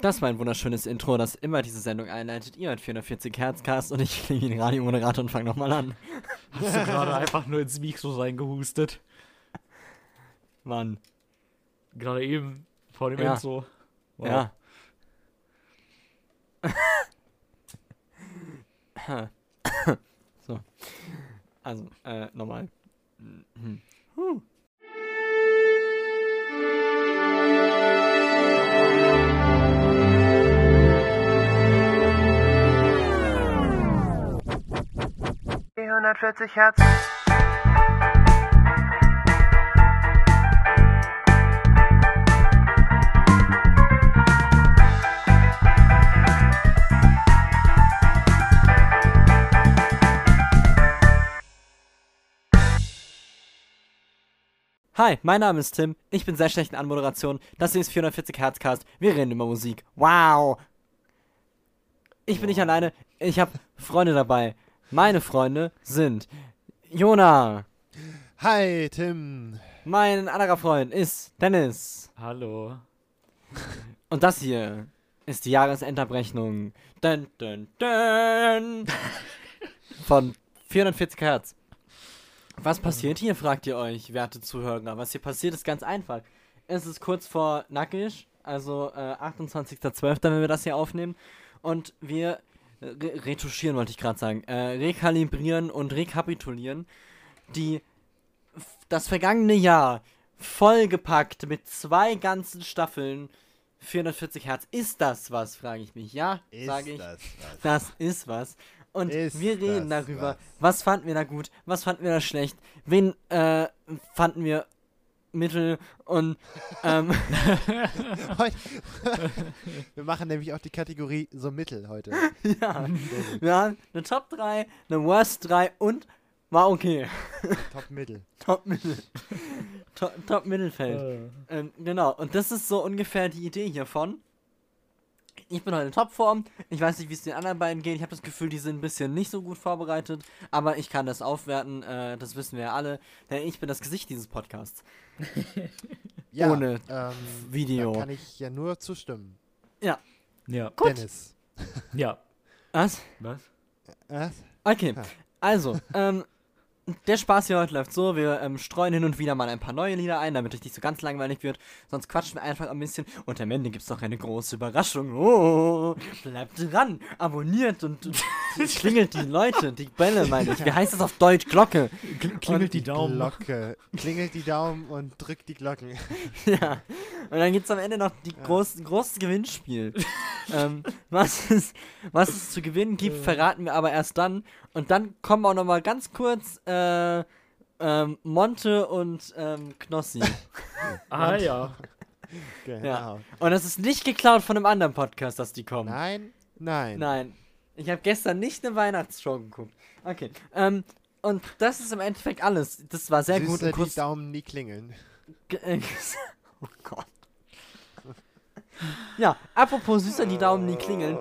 Das war ein wunderschönes Intro, das immer diese Sendung einleitet. Ihr hört 440 Herzcast und ich klinge den Radiomoderator und fange nochmal an. Hast du gerade einfach nur ins Mikro reingehustet? Mann. Gerade eben vor dem Ja. Intro. Wow. Ja. so. Also, äh, nochmal. Mhm. Huh. Die 140 Hertz. Hi, mein Name ist Tim. Ich bin sehr schlecht in Anmoderation. Das hier ist 440 Herzcast. Wir reden über Musik. Wow. Ich bin nicht alleine. Ich habe Freunde dabei. Meine Freunde sind Jona. Hi, Tim. Mein anderer Freund ist Dennis. Hallo. Und das hier ist die Jahresendabrechnung. Dun, dun, dun. Von 440 Hertz. Was passiert hier, fragt ihr euch, werte Zuhörer. Was hier passiert, ist ganz einfach. Es ist kurz vor Nackig, also äh, 28.12., wenn wir das hier aufnehmen. Und wir re retuschieren, wollte ich gerade sagen. Äh, rekalibrieren und rekapitulieren die das vergangene Jahr vollgepackt mit zwei ganzen Staffeln 440 Hertz. Ist das was, frage ich mich. Ja, sage ich. das was? Das ist was. Und Ist wir reden darüber, was? was fanden wir da gut, was fanden wir da schlecht, wen äh, fanden wir mittel und ähm, Wir machen nämlich auch die Kategorie so mittel heute. ja, wir haben eine Top 3, eine Worst 3 und war okay. Top mittel. Top Mittel. Top, Top Mittelfeld. Äh. Ähm, genau, und das ist so ungefähr die Idee hiervon. Ich bin heute in Topform. Ich weiß nicht, wie es den anderen beiden geht. Ich habe das Gefühl, die sind ein bisschen nicht so gut vorbereitet. Aber ich kann das aufwerten. Äh, das wissen wir ja alle. Denn ich bin das Gesicht dieses Podcasts. Ja, Ohne ähm, Video. Da kann ich ja nur zustimmen. Ja. Gut. Dennis. Ja. Was? Was? Was? Okay. Ah. Also, ähm, der Spaß hier heute läuft so, wir ähm, streuen hin und wieder mal ein paar neue Lieder ein, damit es nicht so ganz langweilig wird. Sonst quatschen wir einfach ein bisschen und am Ende gibt es noch eine große Überraschung. Oh, bleibt dran, abonniert und, und klingelt die Leute, die Bälle meine ich. Wie heißt das auf Deutsch? Glocke. Klingelt die Daumen. Glocke. Klingelt die Daumen und drückt die Glocken. Ja. Und dann gibt es am Ende noch die groß, großes Gewinnspiel. ähm, was, es, was es zu gewinnen gibt, verraten wir aber erst dann. Und dann kommen auch noch mal ganz kurz äh, ähm, Monte und ähm, Knossi. Ah ja. Genau. Ja. Und das ist nicht geklaut von einem anderen Podcast, dass die kommen. Nein, nein. Nein. Ich habe gestern nicht eine Weihnachtsshow geguckt. Okay. Ähm, und das ist im Endeffekt alles. Das war sehr gut. Süße, Und die kurz, Daumen nie klingeln. Ge- äh, oh Gott. Ja, apropos süßer die Daumen nie klingeln.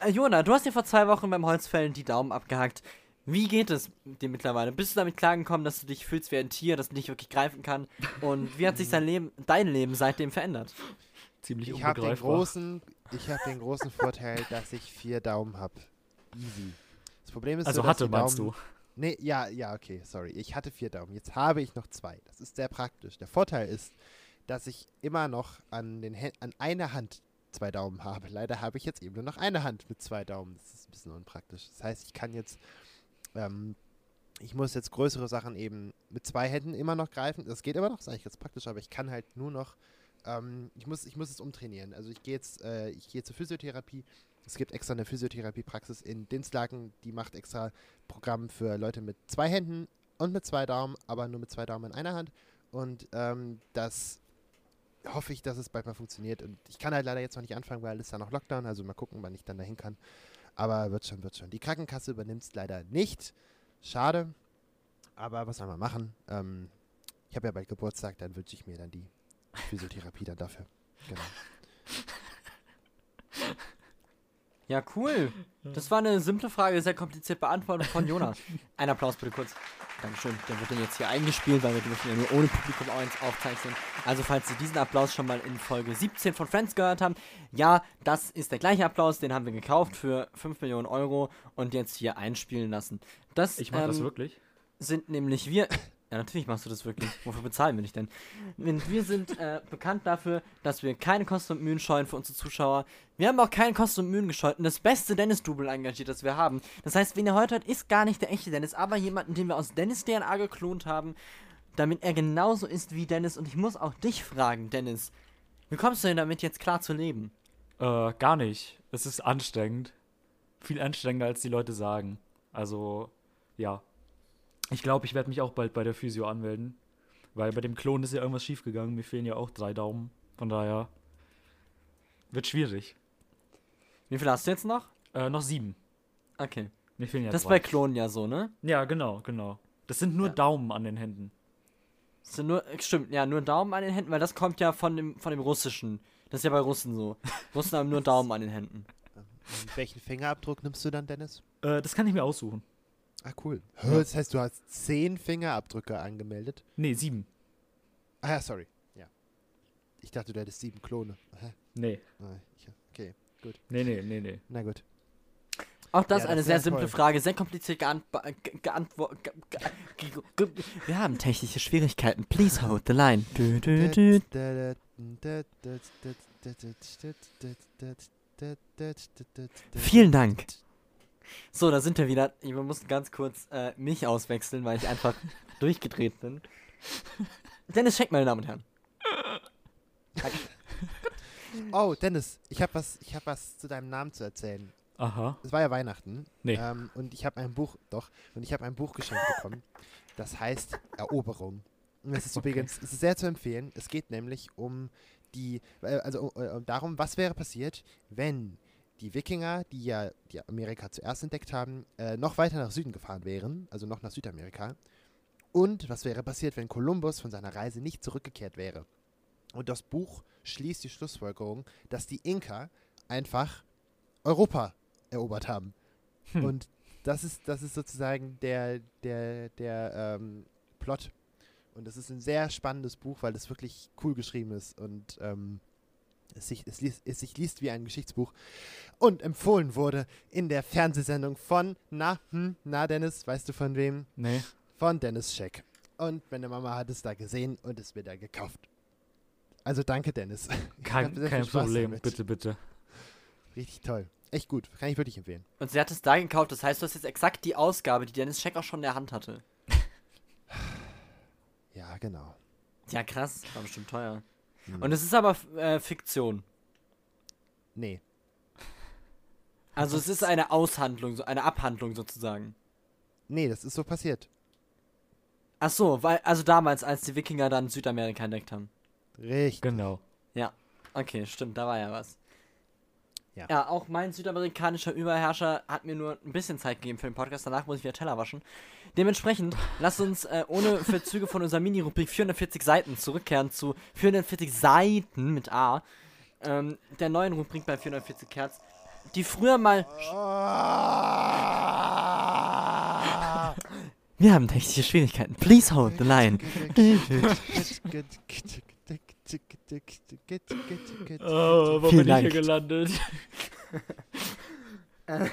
Äh, Jona, du hast dir vor zwei Wochen beim Holzfällen die Daumen abgehackt. Wie geht es dir mittlerweile? Bist du damit klargekommen, dass du dich fühlst wie ein Tier, das nicht wirklich greifen kann? Und wie hat sich dein Leben, dein Leben seitdem verändert? Ziemlich Ich habe den großen, ich habe den großen Vorteil, dass ich vier Daumen habe. Easy. Das Problem ist, Also dass hatte, die meinst Daumen, Nee, ja, ja, okay, sorry. Ich hatte vier Daumen. Jetzt habe ich noch zwei. Das ist sehr praktisch. Der Vorteil ist, dass ich immer noch an, den an einer Hand zwei Daumen habe. Leider habe ich jetzt eben nur noch eine Hand mit zwei Daumen. Das ist ein bisschen unpraktisch. Das heißt, ich kann jetzt, ähm, ich muss jetzt größere Sachen eben mit zwei Händen immer noch greifen. Das geht immer noch, ist eigentlich ganz praktisch, aber ich kann halt nur noch, ähm, ich muss, ich muss es umtrainieren. Also ich gehe jetzt, äh, ich gehe zur Physiotherapie. Es gibt extra eine Physiotherapiepraxis in Dinslaken, die macht extra Programm für Leute mit zwei Händen und mit zwei Daumen, aber nur mit zwei Daumen in einer Hand. Und ähm, das hoffe ich, dass es bald mal funktioniert. Und ich kann halt leider jetzt noch nicht anfangen, weil es da noch Lockdown, also mal gucken, wann ich dann dahin kann. Aber wird schon, wird schon. Die Krankenkasse übernimmt es leider nicht. Schade. Aber was soll man machen? Ähm, ich habe ja bald Geburtstag, dann wünsche ich mir dann die Physiotherapie dann dafür. Genau. Ja, cool. Das war eine simple Frage, sehr kompliziert beantwortet von Jona. Ein Applaus bitte kurz. Dankeschön. Der wird dann jetzt hier eingespielt, weil wir dürfen ja nur ohne Publikum auch aufzeichnen. Also falls Sie diesen Applaus schon mal in Folge 17 von Friends gehört haben, ja, das ist der gleiche Applaus, den haben wir gekauft für 5 Millionen Euro und jetzt hier einspielen lassen. Das, Ich mache das ähm, wirklich. sind nämlich wir. Ja, natürlich machst du das wirklich. Wofür bezahlen wir dich denn? Wir sind äh, bekannt dafür, dass wir keine Kosten und Mühen scheuen für unsere Zuschauer. Wir haben auch keine Kosten und Mühen gescheut und das beste Dennis-Double engagiert, das wir haben. Das heißt, wen ihr heute hört, ist gar nicht der echte Dennis, aber jemanden, den wir aus Dennis DNA geklont haben, damit er genauso ist wie Dennis. Und ich muss auch dich fragen, Dennis. Wie kommst du denn damit jetzt klar zu leben? Äh, gar nicht. Es ist anstrengend. Viel anstrengender, als die Leute sagen. Also, ja. Ich glaube, ich werde mich auch bald bei der Physio anmelden. Weil bei dem Klon ist ja irgendwas schiefgegangen. Mir fehlen ja auch drei Daumen. Von daher wird schwierig. Wie viel hast du jetzt noch? Äh, noch sieben. Okay. Mir fehlen ja das ist bei Klonen ja so, ne? Ja, genau, genau. Das sind nur Ja. Daumen an den Händen. Das sind nur, stimmt, ja, nur Daumen an den Händen, weil das kommt ja von dem, von dem Russischen. Das ist ja bei Russen so. Russen haben nur Daumen an den Händen. Und welchen Fingerabdruck nimmst du dann, Dennis? Äh, das kann ich mir aussuchen. Ah, cool. Das heißt, du hast zehn Fingerabdrücke angemeldet? Nee, sieben. Ah ja, sorry. Ja. Ich dachte, du hättest sieben Klone. Hä? Nee. Ah, okay, Nee, nee, nee, nee. na gut. Auch das Ja, eine das sehr simple toll. Frage, sehr kompliziert geantwortet. Geantwort, ge ge ge ge wir haben technische Schwierigkeiten. Please hold the line. Dü, dü, dü. Vielen Dank. So, da sind wir wieder. Wir mussten ganz kurz äh, mich auswechseln, weil ich einfach durchgedreht bin. Dennis Scheck, meine Damen und Herren. Oh, Dennis, ich habe was, ich hab was zu deinem Namen zu erzählen. Aha. Es war ja Weihnachten. Nee. Ähm, und ich habe ein Buch, doch, und ich habe ein Buch geschenkt bekommen. Das heißt Eroberung. Und es ist Okay. übrigens, es ist sehr zu empfehlen. Es geht nämlich um die, äh, also äh, um darum, was wäre passiert, wenn die Wikinger, die ja die Amerika zuerst entdeckt haben, äh, noch weiter nach Süden gefahren wären, also noch nach Südamerika. Und was wäre passiert, wenn Kolumbus von seiner Reise nicht zurückgekehrt wäre? Und das Buch schließt die Schlussfolgerung, dass die Inka einfach Europa erobert haben. Hm. Und das ist, das ist sozusagen der, der, der ähm, Plot. Und das ist ein sehr spannendes Buch, weil es wirklich cool geschrieben ist und ähm, es, sich, es, liest, es sich liest wie ein Geschichtsbuch und empfohlen wurde in der Fernsehsendung von, na, hm, na Dennis, weißt du von wem? Nee. Von Dennis Scheck. Und meine Mama hat es da gesehen und es mir da gekauft. Also danke, Dennis. Ich Kein, kein Problem. damit. Bitte, bitte. Richtig toll. Echt gut. Kann ich wirklich empfehlen. Und sie hat es da gekauft, das heißt, du hast jetzt exakt die Ausgabe, die Dennis Scheck auch schon in der Hand hatte. Ja, genau. Ja, krass. War bestimmt teuer. Hm. Und es ist aber äh, Fiktion. Nee. Also es ist eine Aushandlung, so eine Abhandlung sozusagen. Nee, das ist so passiert. Ach so, weil, also damals, als die Wikinger dann Südamerika entdeckt haben. Richtig. Genau. Okay, stimmt, da war ja was. Ja. Ja, auch mein südamerikanischer Überherrscher hat mir nur ein bisschen Zeit gegeben für den Podcast. Danach muss ich wieder Teller waschen. Dementsprechend, lasst uns äh, ohne Verzüge von unserer Mini-Rubrik 440 Seiten zurückkehren zu 440 Seiten mit A. Ähm, der neuen Rubrik bei 440 Hertz, die früher mal. Wir haben technische Schwierigkeiten. Please hold the line. Oh, wo Vielen bin ich hier Dank. gelandet?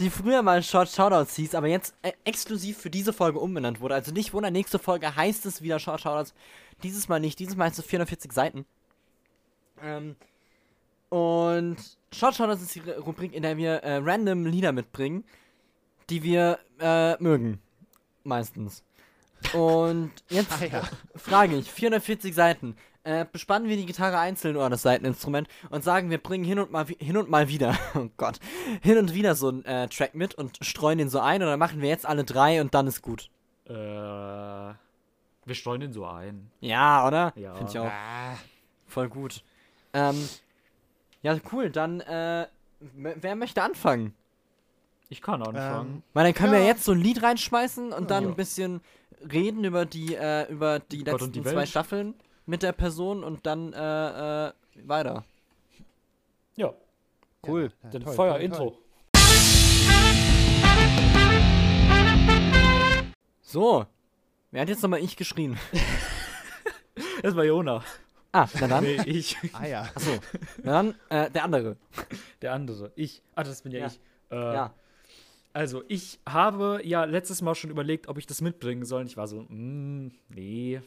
die früher mal Short Shoutouts hieß, aber jetzt äh, exklusiv für diese Folge umbenannt wurde. Also nicht wundern, nächste Folge heißt es wieder Short Shoutouts. Dieses Mal nicht, dieses Mal heißt es 440 Seiten. Ähm, und Short Shoutouts ist die Rubrik, in der wir äh, random Lieder mitbringen, die wir äh, mögen. Meistens. Und jetzt Ah ja. frage ich, 440 Seiten. Äh, bespannen wir die Gitarre einzeln oder das Seiteninstrument und sagen, wir bringen hin und mal hin und mal wieder, oh Gott, hin und wieder so einen äh, Track mit und streuen den so ein oder machen wir jetzt alle drei und dann ist gut. Äh, wir streuen den so ein. Ja, oder? Ja. Finde ich auch Ah, voll gut. Ähm, ja, cool, dann, äh, wer möchte anfangen? Ich kann anfangen. Ähm, Weil dann können wir Ja. jetzt so ein Lied reinschmeißen und dann Ja. ein bisschen reden über die, äh, über die Gott letzten die zwei Welt. Staffeln mit der Person und dann, äh, äh, weiter. ja, Cool. ja, dann toll, Feuer, toll, Intro. toll. So. Wer hat jetzt nochmal ich geschrien? Das war Jona. Ah, na dann. Nee, ich. Ah ja. Achso. Na dann, äh, der andere. Der andere. Ich. Ah, das bin ja, Ja. ich. Äh, Ja. Also, ich habe ja letztes Mal schon überlegt, ob ich das mitbringen soll. Und ich war so, mm, nee,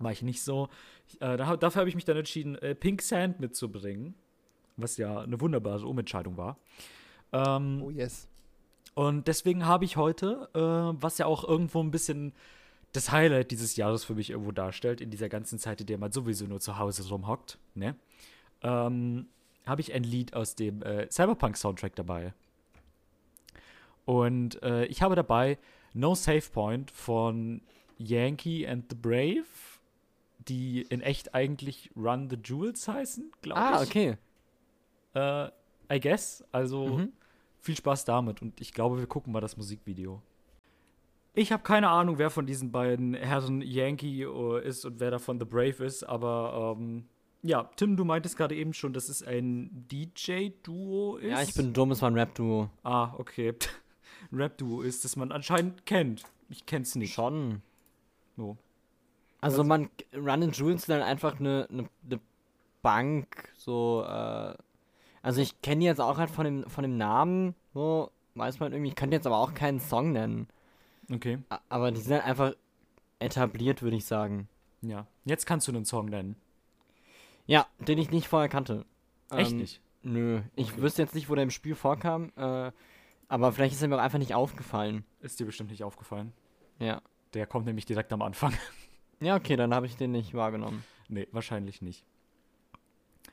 war ich nicht so. Äh, da, dafür habe ich mich dann entschieden, äh, Pink Sand mitzubringen. Was ja eine wunderbare Umentscheidung war. Ähm, Oh yes. Und deswegen habe ich heute, äh, was ja auch irgendwo ein bisschen das Highlight dieses Jahres für mich irgendwo darstellt, in dieser ganzen Zeit, in der man sowieso nur zu Hause rumhockt, ne? Ähm, habe ich ein Lied aus dem äh, Cyberpunk-Soundtrack dabei. Und äh, ich habe dabei No Save Point von Yankee and the Brave, die in echt eigentlich Run the Jewels heißen, glaube Ah, ich. okay. Äh, I guess. Also Mhm. viel Spaß damit und ich glaube, wir gucken mal das Musikvideo. Ich habe keine Ahnung, wer von diesen beiden Herren Yankee äh, ist und wer davon The Brave ist, aber ähm, ja, Tim, du meintest gerade eben schon, dass es ein DJ-Duo ist. Ja, ich bin dumm, es war ein Rap-Duo. Ah, okay. Ein Rap-Duo ist, das man anscheinend kennt. Ich kenn's nicht. Schon. So. Also man, Run and Jules sind dann einfach eine, eine, eine Bank, so, äh, also ich kenne die jetzt auch halt von dem, von dem Namen, so, weiß man irgendwie, ich könnte jetzt aber auch keinen Song nennen. Okay. A- Aber die sind halt einfach etabliert, würde ich sagen. Ja. Jetzt kannst du einen Song nennen. Ja, den ich nicht vorher kannte. Echt Ähm, nicht? Nö, ich Okay. wüsste jetzt nicht, wo der im Spiel vorkam, äh, aber vielleicht ist er mir auch einfach nicht aufgefallen. Ist dir bestimmt nicht aufgefallen. Ja. Der kommt nämlich direkt am Anfang. Ja, okay, dann habe ich den nicht wahrgenommen. nee, wahrscheinlich nicht.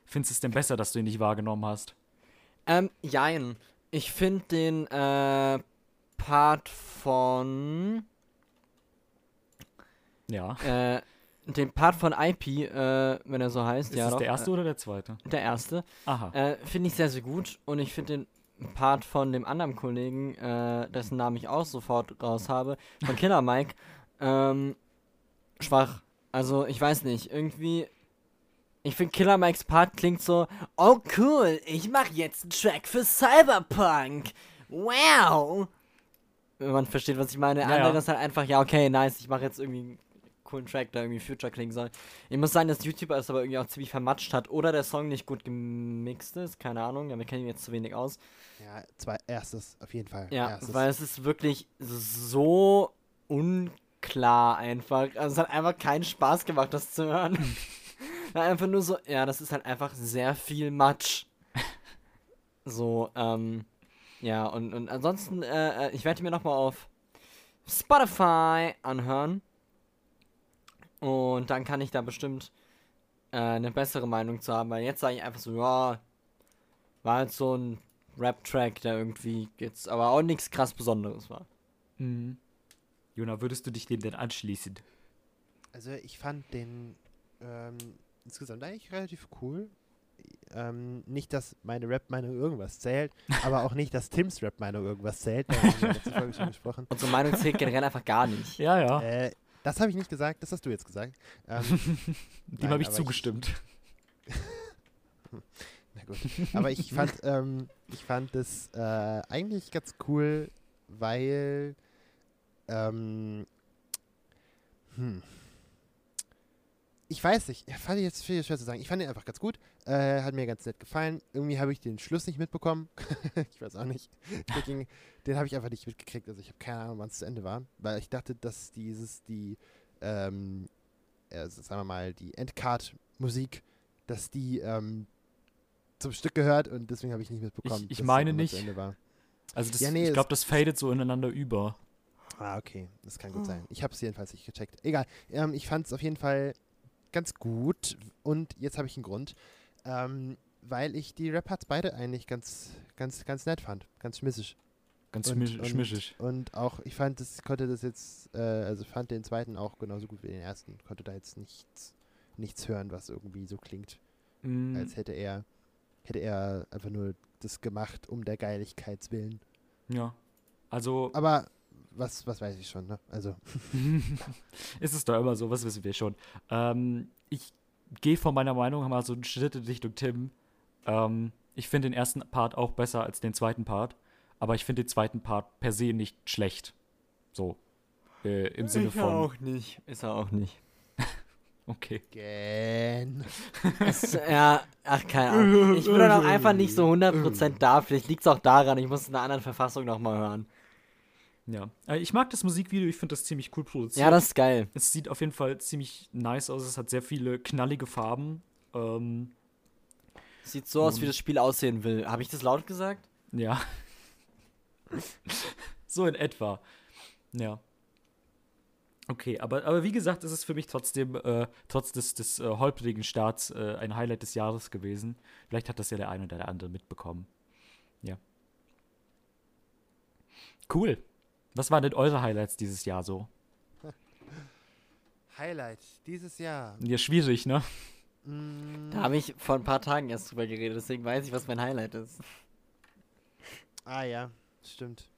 Findest du es denn besser, dass du ihn nicht wahrgenommen hast? Ähm, jein. Ich finde den, äh, Part von, Ja. äh, den Part von IP, äh, wenn er so heißt, Ist ja das doch, der erste oder der zweite? Äh, der erste. Aha. Äh, finde ich sehr, sehr gut und ich finde den Part von dem anderen Kollegen, äh, dessen Namen ich auch sofort raus habe, von Killer Mike, ähm, schwach. Also, ich weiß nicht, irgendwie. Ich finde Killer Mikes Part klingt so, oh cool, ich mache jetzt einen Track für Cyberpunk. Wow. Wenn man versteht, was ich meine. Ja, andere ja. ist halt einfach, ja, okay, nice, ich mache jetzt irgendwie einen coolen Track, der irgendwie Future klingen soll. Ich muss sagen, dass YouTuber es aber irgendwie auch ziemlich vermatscht hat oder der Song nicht gut gemixt ist, keine Ahnung, ja, wir kennen ihn jetzt zu wenig aus. Ja, zwei, erstes, auf jeden Fall. Ja, erstes. weil es ist wirklich so unklar einfach. Also es hat einfach keinen Spaß gemacht, das zu hören. Einfach nur so, ja, das ist halt einfach sehr viel Matsch. So, ähm, ja, und, und ansonsten, äh, äh, ich werde mir nochmal auf Spotify anhören. Und dann kann ich da bestimmt äh, eine bessere Meinung zu haben, weil jetzt sage ich einfach so, ja, war halt so ein Rap-Track, der irgendwie jetzt aber auch nichts krass Besonderes war. Mhm. Jona, würdest du dich dem denn anschließen? Also ich fand den ähm, insgesamt eigentlich relativ cool. Ähm, nicht, dass meine Rap-Meinung irgendwas zählt, aber auch nicht, dass Tims Rap-Meinung irgendwas zählt. Da haben wir in der letzten Folge schon gesprochen. Unsere Meinung zählt generell einfach gar nicht. Ja, ja. Äh, das habe ich nicht gesagt, das hast du jetzt gesagt. Ähm, Dem habe ich zugestimmt. Na gut. Aber ich fand, ähm, ich fand das äh, eigentlich ganz cool, weil ähm, hm, ich weiß nicht, ich fand jetzt viel schwer zu sagen. Ich fand ihn einfach ganz gut, äh, hat mir ganz nett gefallen. Irgendwie habe ich den Schluss nicht mitbekommen. ich weiß auch nicht. Ging, den habe ich einfach nicht mitgekriegt. Also ich habe keine Ahnung, wann es zu Ende war, weil ich dachte, dass dieses die ähm, äh, sagen wir mal die Endcard-Musik, dass die ähm, zum Stück gehört und deswegen habe ich nicht mitbekommen. Ich- ich meine nicht. Zu Ende war. Also das, Ja, nee, ich glaube, das fadet so ineinander über. Ah, okay. Das kann gut sein. Ich habe es jedenfalls nicht gecheckt. Egal. Ähm, ich fand es auf jeden Fall ganz gut und jetzt habe ich einen Grund. Ähm, weil ich die Rap-Parts beide eigentlich ganz, ganz, ganz nett fand. Ganz schmissig. Ganz Und- schmisch- und- schmischig. Und auch, ich fand, das konnte das jetzt, äh, also fand den zweiten auch genauso gut wie den ersten. Konnte da jetzt nichts, nichts hören, was irgendwie so klingt, Mm, als hätte er, hätte er einfach nur das gemacht, um der Geiligkeitswillen. ja. Also Aber was, was weiß ich schon, ne? Also, ist es doch immer so, was wissen wir schon. Ähm, ich gehe von meiner Meinung mal so einen Schritt in Richtung Tim. Ähm, ich finde den ersten Part auch besser als den zweiten Part, aber ich finde den zweiten Part per se nicht schlecht. So. Äh, Im Sinne Ist er von. auch nicht. Ist er auch nicht. Okay. Gen. Es, ja, ach, keine Ahnung. Ich bin dann auch einfach nicht so 100% da. Vielleicht liegt es auch daran, ich muss es in einer anderen Verfassung nochmal hören. Ja. Äh, Ich mag das Musikvideo, ich finde das ziemlich cool produziert. Ja, das ist geil. Es sieht auf jeden Fall ziemlich nice aus. Es hat sehr viele knallige Farben. Ähm, Sieht so aus, wie das Spiel aussehen will. Habe ich das laut gesagt? ja. so in etwa. Ja. Okay, aber, aber wie gesagt, es ist für mich trotzdem, äh, trotz des, des äh, holprigen Starts, äh, ein Highlight des Jahres gewesen. Vielleicht hat das ja der eine oder der andere mitbekommen. Ja. Cool. Was waren denn eure Highlights dieses Jahr so? Highlight dieses Jahr. Ja, schwierig, ne? Mm, Da habe ich vor ein paar Tagen erst drüber geredet, deswegen weiß ich, was mein Highlight ist. Ah ja, stimmt.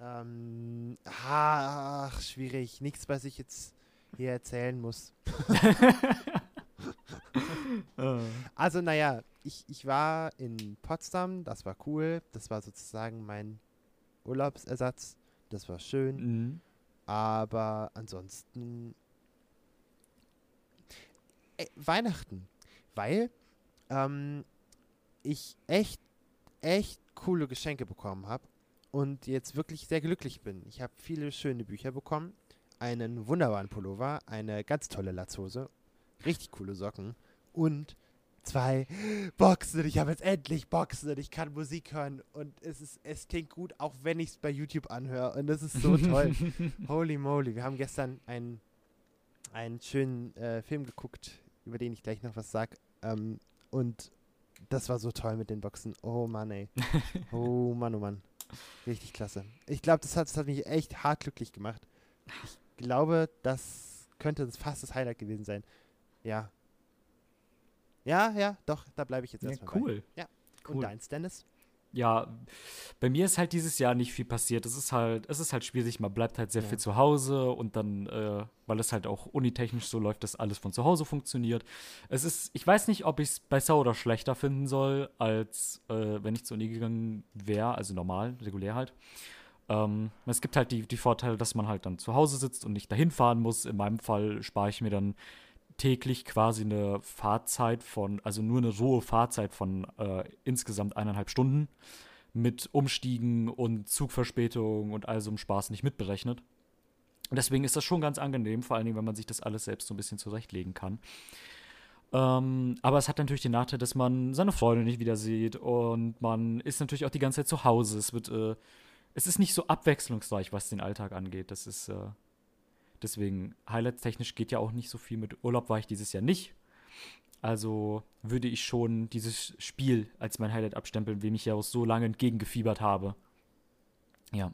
Ähm, ah, ach, schwierig. Nichts, was ich jetzt hier erzählen muss. Also, naja, ich, ich war in Potsdam, das war cool. Das war sozusagen mein Urlaubsersatz. Das war schön. Mhm. Aber ansonsten äh, Weihnachten, weil ähm, ich echt, echt coole Geschenke bekommen habe und jetzt wirklich sehr glücklich bin. Ich habe viele schöne Bücher bekommen, einen wunderbaren Pullover, eine ganz tolle Latzhose, richtig coole Socken und zwei Boxen. Ich habe jetzt endlich Boxen und ich kann Musik hören und es ist, es klingt gut, auch wenn ich es bei YouTube anhöre und das ist so toll. Holy moly, wir haben gestern einen, einen schönen äh, Film geguckt, über den ich gleich noch was sag. Ähm, und das war so toll mit den Boxen. Oh Mann, ey. Oh Mann, oh Mann. Richtig klasse. Ich glaube, das hat, das hat mich echt hart glücklich gemacht. Ich glaube, das könnte das fast das Highlight gewesen sein. Ja. Ja, ja, doch, da bleibe ich jetzt Ja, erstmal bei. cool. Ja. Cool. Und deins, Dennis? Ja, bei mir ist halt dieses Jahr nicht viel passiert. Es ist halt, es ist halt schwierig, man bleibt halt sehr Ja. viel zu Hause und dann, äh, weil es halt auch unitechnisch so läuft, dass alles von zu Hause funktioniert. Es ist, ich weiß nicht, ob ich es besser oder schlechter finden soll, als äh, wenn ich zur Uni gegangen wäre, also normal, regulär halt. Ähm, es gibt halt die, die Vorteile, dass man halt dann zu Hause sitzt und nicht dahin fahren muss. In meinem Fall spare ich mir dann täglich quasi eine Fahrzeit von, also nur eine rohe Fahrzeit von äh, insgesamt eineinhalb Stunden mit Umstiegen und Zugverspätung und all so einem Spaß nicht mitberechnet. Und deswegen ist das schon ganz angenehm, vor allen Dingen, wenn man sich das alles selbst so ein bisschen zurechtlegen kann. Ähm, aber es hat natürlich den Nachteil, dass man seine Freunde nicht wieder sieht und man ist natürlich auch die ganze Zeit zu Hause. Es wird, äh, es ist nicht so abwechslungsreich, was den Alltag angeht. Das ist, äh, deswegen, highlights-technisch geht ja auch nicht so viel. Mit Urlaub war ich dieses Jahr nicht. Also würde ich schon dieses Spiel als mein Highlight abstempeln, wem ich ja auch so lange entgegengefiebert habe. Ja.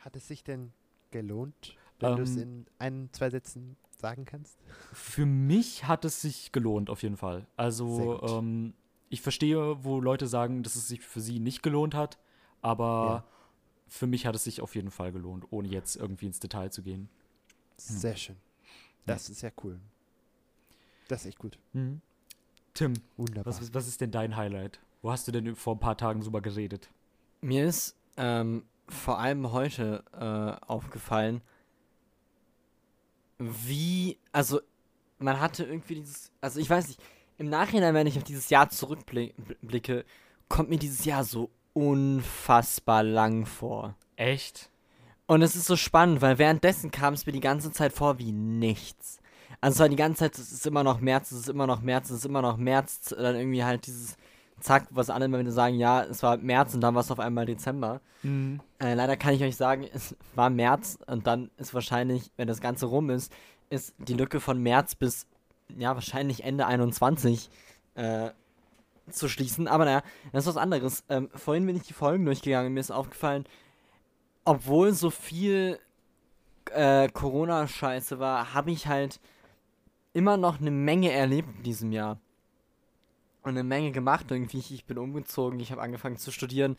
Hat es sich denn gelohnt, wenn du es Ähm, in ein, zwei Sätzen sagen kannst? Für mich hat es sich gelohnt, auf jeden Fall. Also, ähm, ich verstehe, wo Leute sagen, dass es sich für sie nicht gelohnt hat, aber für mich hat es sich auf jeden Fall gelohnt, ohne jetzt irgendwie ins Detail zu gehen. Sehr schön. Das ist ja cool. Das ist echt gut. Tim, Wunderbar. was, ist- was ist denn dein Highlight? Wo hast du denn vor ein paar Tagen drüber geredet? Mir ist ähm, vor allem heute äh, aufgefallen, wie, also man hatte irgendwie dieses, also ich weiß nicht, im Nachhinein, wenn ich auf dieses Jahr zurückblicke, kommt mir dieses Jahr so unfassbar lang vor. Echt? Und es ist so spannend, weil währenddessen kam es mir die ganze Zeit vor wie nichts. Also es war die ganze Zeit, es ist immer noch März, es ist immer noch März, es ist immer noch März, dann irgendwie halt dieses Zack, was alle immer wieder sagen, ja, es war März und dann war es auf einmal Dezember. Mhm. Äh, leider kann ich euch sagen, es war März und dann ist wahrscheinlich, wenn das Ganze rum ist, ist die Lücke von März bis, ja, wahrscheinlich Ende 21 äh, zu schließen. Aber naja, das ist was anderes. Ähm, vorhin bin ich die Folgen durchgegangen mir ist aufgefallen, obwohl so viel äh, Corona-Scheiße war, habe ich halt immer noch eine Menge erlebt in diesem Jahr. Und eine Menge gemacht irgendwie. Ich, ich bin umgezogen, ich habe angefangen zu studieren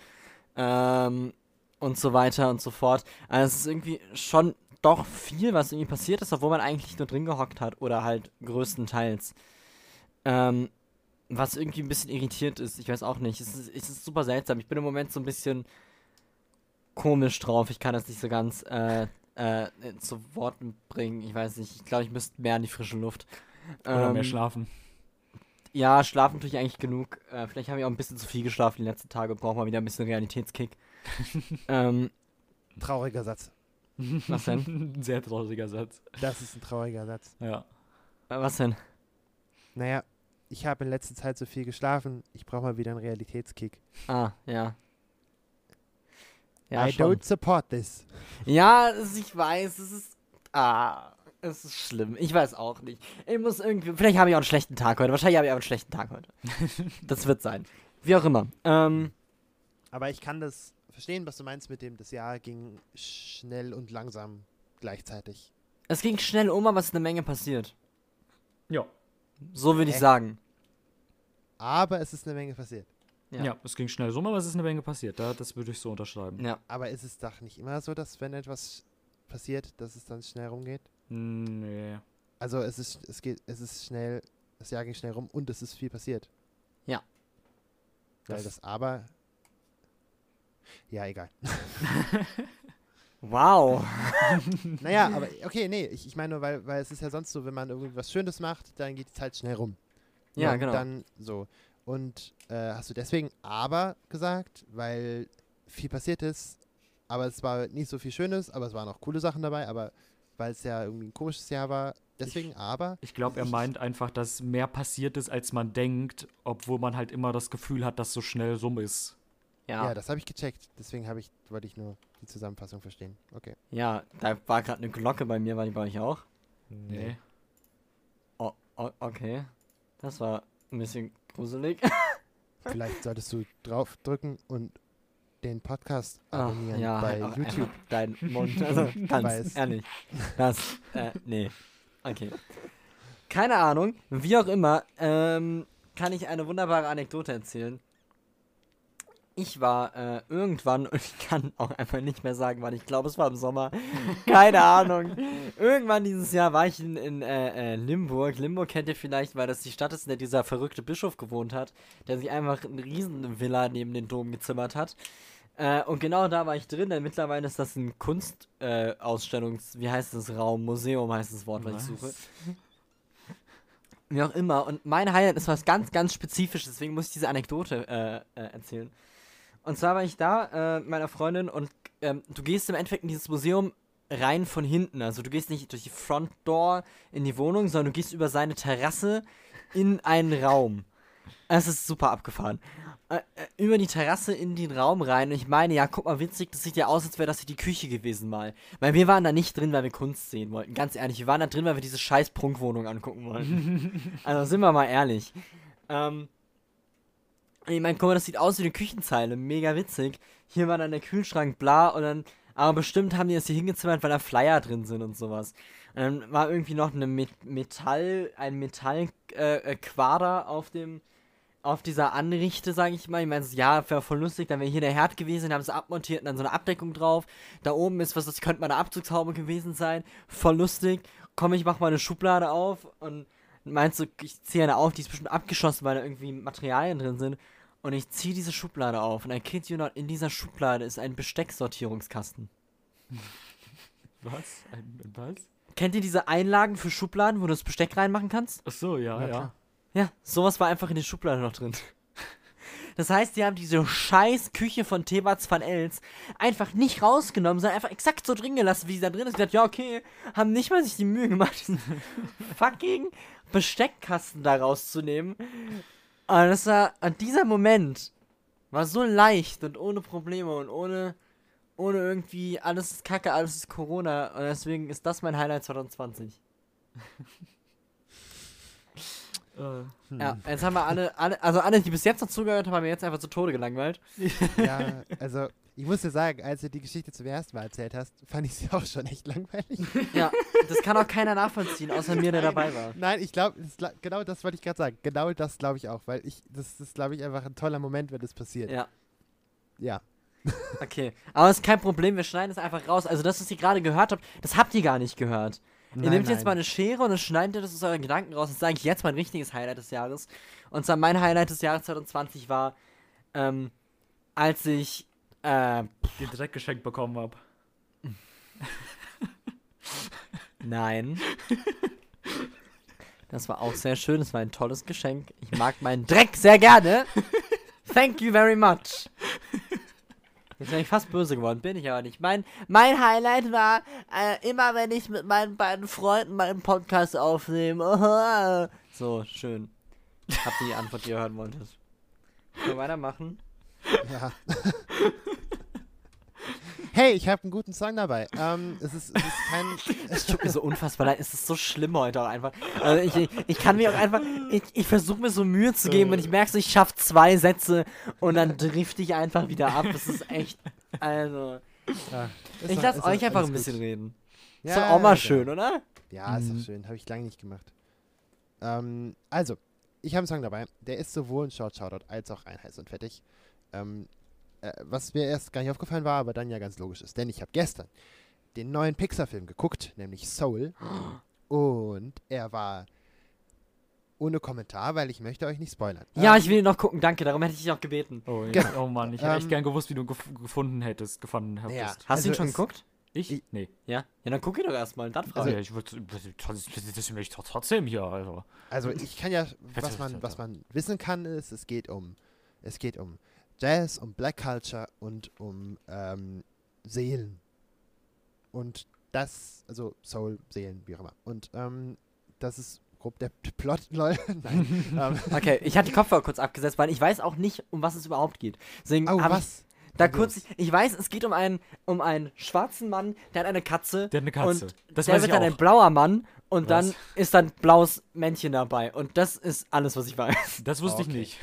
ähm, und so weiter und so fort. Also es ist irgendwie schon doch viel, was irgendwie passiert ist, obwohl man eigentlich nur drin gehockt hat oder halt größtenteils. Ähm, was irgendwie ein bisschen irritiert ist, ich weiß auch nicht. Es ist, es ist super seltsam. Ich bin im Moment so ein bisschen komisch drauf. Ich kann das nicht so ganz äh, äh, zu Worten bringen. Ich weiß nicht, ich glaube, ich müsste mehr in die frische Luft. Oder mehr Ähm, schlafen. Ja, schlafen tue ich eigentlich genug. Äh, vielleicht habe ich auch ein bisschen zu viel geschlafen die letzten Tage und brauche mal wieder ein bisschen Realitätskick. ähm, Trauriger Satz. was denn? Ein sehr trauriger Satz. Das ist ein trauriger Satz. Ja. Äh, was denn? Naja, ich habe in letzter Zeit so viel geschlafen. Ich brauche mal wieder einen Realitätskick. Ah, ja. Ja, I schon. don't support this. Ja, ich weiß, es ist. Ah, es ist schlimm. Ich weiß auch nicht. Ich muss irgendwie. Vielleicht habe ich auch einen schlechten Tag heute. Wahrscheinlich habe ich auch einen schlechten Tag heute. das wird sein. Wie auch immer. Ähm, Aber ich kann das verstehen, was du meinst mit dem, das Jahr ging schnell und langsam gleichzeitig. es ging schnell um, aber es ist eine Menge passiert. Ja. So würde ich sagen. Aber es ist eine Menge passiert. Ja. ja. es ging schnell rum, aber es ist eine Menge passiert. Da, das würde ich so unterschreiben. Ja. Aber ist es doch nicht immer so, dass wenn etwas passiert, dass es dann schnell rumgeht? Nee. Also es ist, es geht, es ist schnell, das Jahr ging schnell rum und es ist viel passiert. Ja. Weil Das- das aber. Ja, egal. Wow. naja, aber okay, nee, ich, ich meine nur, weil, weil es ist ja sonst so, wenn man irgendwie was Schönes macht, dann geht die Zeit schnell rum. Ja, und genau. Dann so. Und äh, hast du deswegen aber gesagt, weil viel passiert ist, aber es war nicht so viel Schönes, aber es waren auch coole Sachen dabei, aber weil es ja irgendwie ein komisches Jahr war, deswegen aber. Ich glaube, er Ich- meint einfach, dass mehr passiert ist, als man denkt, obwohl man halt immer das Gefühl hat, dass so schnell rum ist. Ja, Ja. das habe ich gecheckt. Deswegen habe ich, wollte ich nur die Zusammenfassung verstehen. Okay. Ja, da war gerade eine Glocke bei mir. War die bei euch auch? Nee. Oh, oh, okay. Das war ein bisschen gruselig. Vielleicht solltest du draufdrücken und den Podcast abonnieren ja, bei halt YouTube. Dein Mund. Also ganz Weiß. ehrlich. Das, äh, nee. Okay. Keine Ahnung. Wie auch immer, ähm, kann ich eine wunderbare Anekdote erzählen. Ich war äh, irgendwann, und ich kann auch einfach nicht mehr sagen, wann, ich glaube, es war im Sommer. Keine Ahnung. Irgendwann dieses Jahr war ich in, in äh, äh, Limburg. Limburg kennt ihr vielleicht, weil das die Stadt ist, in der dieser verrückte Bischof gewohnt hat, der sich einfach eine riesen Villa neben den Dom gezimmert hat. Äh, und genau da war ich drin, denn mittlerweile ist das ein Kunstausstellungs-, äh, wie heißt das, Raum, Museum heißt das Wort, was, ich suche. Wie auch immer. Und mein Highlight ist was ganz, ganz Spezifisches, deswegen muss ich diese Anekdote äh, äh, erzählen. Und zwar war ich da äh, mit meiner Freundin und ähm, du gehst im Endeffekt in dieses Museum rein von hinten. Also du gehst nicht durch die Front Door in die Wohnung, sondern du gehst über seine Terrasse in einen Raum. Es ist super abgefahren. Äh, äh, über die Terrasse in den Raum rein. Und ich meine, ja, guck mal, witzig, das sieht ja aus, als wäre das hier die Küche gewesen mal. Weil wir waren da nicht drin, weil wir Kunst sehen wollten. Ganz ehrlich, wir waren da drin, weil wir diese scheiß Prunkwohnung angucken wollten. also sind wir mal ehrlich. Ähm, ich meine, guck mal, das sieht aus wie eine Küchenzeile. Mega witzig. Hier war dann der Kühlschrank, bla, und dann. Aber bestimmt haben die das hier hingezimmert, weil da Flyer drin sind und sowas. Und dann war irgendwie noch eine Met Metall, ein Metallquader äh, äh, auf dem, auf dieser Anrichte, sage ich mal. Ich meine, ja, wäre voll lustig, dann wäre hier der Herd gewesen, haben sie abmontiert und dann so eine Abdeckung drauf. Da oben ist was, das könnte mal eine Abzugshaube gewesen sein. Voll lustig. Komm, ich mach mal eine Schublade auf und meinst du, ich ziehe eine auf, die ist bestimmt abgeschossen, weil da irgendwie Materialien drin sind. Und ich ziehe diese Schublade auf und you not, in dieser Schublade ist ein Bestecksortierungskasten. Was? Ein, ein was? Kennt ihr diese Einlagen für Schubladen, wo du das Besteck reinmachen kannst? Ach so, ja, Ja, ja. Ja, sowas war einfach in der Schublade noch drin. Das heißt, die haben diese scheiß Küche von Thebats van Els einfach nicht rausgenommen, sondern einfach exakt so drin gelassen, wie sie da drin ist. Gesagt, ja, okay, haben nicht mal sich die Mühe gemacht, diesen fucking Besteckkasten da rauszunehmen. Aber das war, an dieser Moment war so leicht und ohne Probleme und ohne, ohne irgendwie, alles ist Kacke, alles ist Corona. Und deswegen ist das mein Highlight 2020. Äh, Hm. Ja, jetzt haben wir alle, alle, also alle, die bis jetzt noch zugehört haben, haben wir jetzt einfach zu Tode gelangweilt. Ja, also ich muss dir sagen, als du die Geschichte zum ersten Mal erzählt hast, fand ich sie auch schon echt langweilig. Ja, das kann auch keiner nachvollziehen, außer mir, der dabei war. Nein, ich glaube, genau das wollte ich gerade sagen. Genau das glaube ich auch, weil ich, das ist, glaube ich, einfach ein toller Moment, wenn das passiert. Ja, Ja. okay. Aber ist kein Problem, wir schneiden es einfach raus. Also das, was ihr gerade gehört habt, das habt ihr gar nicht gehört. ihr Nein, nehmt jetzt nein. mal eine Schere und dann schneidet ihr das aus euren Gedanken raus. Das sage ich jetzt mein richtiges Highlight des Jahres. Und zwar mein Highlight des Jahres 2020 war, ähm, als ich, äh, den Dreck geschenkt bekommen habe. Nein. Das war auch sehr schön. Das war ein tolles Geschenk. Ich mag meinen Dreck sehr gerne. Thank you very much. Jetzt bin ich fast böse geworden, bin ich aber nicht. Mein, mein Highlight war äh, immer, wenn ich mit meinen beiden Freunden meinen Podcast aufnehme. so, schön. Ihr die Antwort, die ihr hören wolltet? Können wir weitermachen? Ja. hey, ich habe einen guten Song dabei. Ähm, es, ist, es ist kein. Es tut mir so unfassbar leid. Es ist so schlimm heute auch einfach. Also ich, ich, kann mir auch einfach. Ich, ich versuche mir so Mühe zu geben und ich merke so, ich schaffe zwei Sätze und dann drifte ich einfach wieder ab. Das ist echt. Also. Ja, ist Ich lasse euch einfach ein bisschen gut. reden. Ja, ist doch auch mal ja, schön, oder? Ja, ist Mhm. doch schön. Habe ich lange nicht gemacht. Ähm, also, ich habe einen Song dabei. Der ist sowohl ein Short Shoutout als auch ein heiß und fettig. Ähm, äh, was mir erst gar nicht aufgefallen war, aber dann ja ganz logisch ist. Denn ich habe gestern den neuen Pixar-Film geguckt, nämlich Soul. Und er war ohne Kommentar, weil ich möchte euch nicht spoilern. Ja, Ähm, ich will ihn noch gucken, danke. Darum hätte ich dich auch gebeten. Oh, Genau. oh Mann, ich hätte echt Ähm, gern gewusst, wie du gef gefunden hättest, gefunden hättest. Ja. Hast Also du ihn schon es- geguckt? Ich? Ich- Nee. Ja? Ja, dann guck ihn doch erstmal und dann Also, frage ja, ich würde das, das will ich doch trotzdem hier, also. Also ich kann ja, was man, was man wissen kann, ist, es geht um, es geht um Jazz, um Black Culture und um ähm, Seelen. Und das, also Soul, Seelen, wie auch immer. Und ähm, das ist grob der Plot, lol. Nein. ähm, Okay, ich hatte die Kopfhörer kurz abgesetzt, weil ich weiß auch nicht, um was es überhaupt geht. Deswegen oh, was? da Verwirrend. kurz. Ich weiß, es geht um einen, um einen schwarzen Mann, der hat eine Katze. Der hat eine Katze. Und das der weiß wird ich dann auch. ein blauer Mann und Was? dann ist dann blaues Männchen dabei. Und das ist alles, was ich weiß. Das wusste Okay. ich nicht.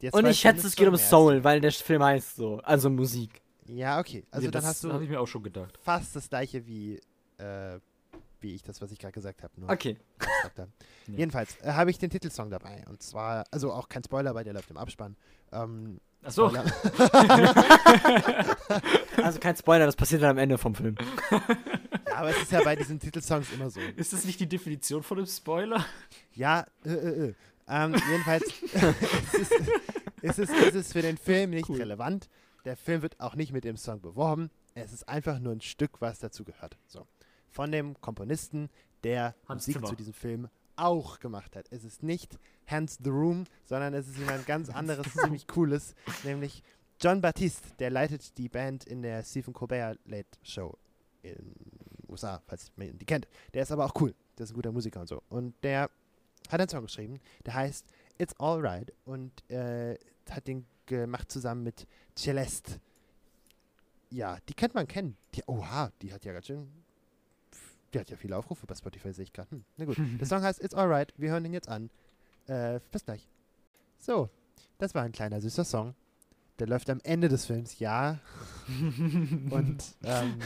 Jetzt Und ich schätze, es geht um. Soul, weil der Film heißt so. Also Musik. Ja, okay. Also ja, dann das hast du habe ich mir auch schon gedacht. fast das gleiche wie, äh, wie ich das, was ich gerade gesagt habe. Okay. Ja. Jedenfalls äh, habe ich den Titelsong dabei. Und zwar, also auch kein Spoiler, weil der läuft im Abspann. Ähm, Achso. Spoiler. Also kein Spoiler, das passiert dann am Ende vom Film. Ja, aber es ist ja bei diesen Titelsongs immer so. Ist das nicht die Definition von einem Spoiler? Ja, äh, äh, äh. Ähm, jedenfalls ist, es, ist, es, ist es für den Film nicht Cool. relevant. Der Film wird auch nicht mit dem Song beworben. Es ist einfach nur ein Stück, was dazu gehört. So. Von dem Komponisten, der Hans Musik Zimmer. zu diesem Film auch gemacht hat. Es ist nicht Hans the Room, sondern es ist jemand ganz anderes, ziemlich cooles, nämlich John Baptiste, der leitet die Band in der Stephen Colbert Late Show in USA, falls man die kennt. Der ist aber auch cool. Der ist ein guter Musiker und so. Und der hat einen Song geschrieben, der heißt It's Alright und äh, hat den gemacht zusammen mit Celeste. Ja, die könnte man kennen. Die, oha, die hat ja ganz schön. Die hat ja viele Aufrufe bei Spotify, sehe ich gerade. Hm, na gut. Der Song heißt It's Alright. Wir hören ihn jetzt an. Äh, bis gleich. So, das war ein kleiner süßer Song. Der läuft am Ende des Films, ja. Und ähm,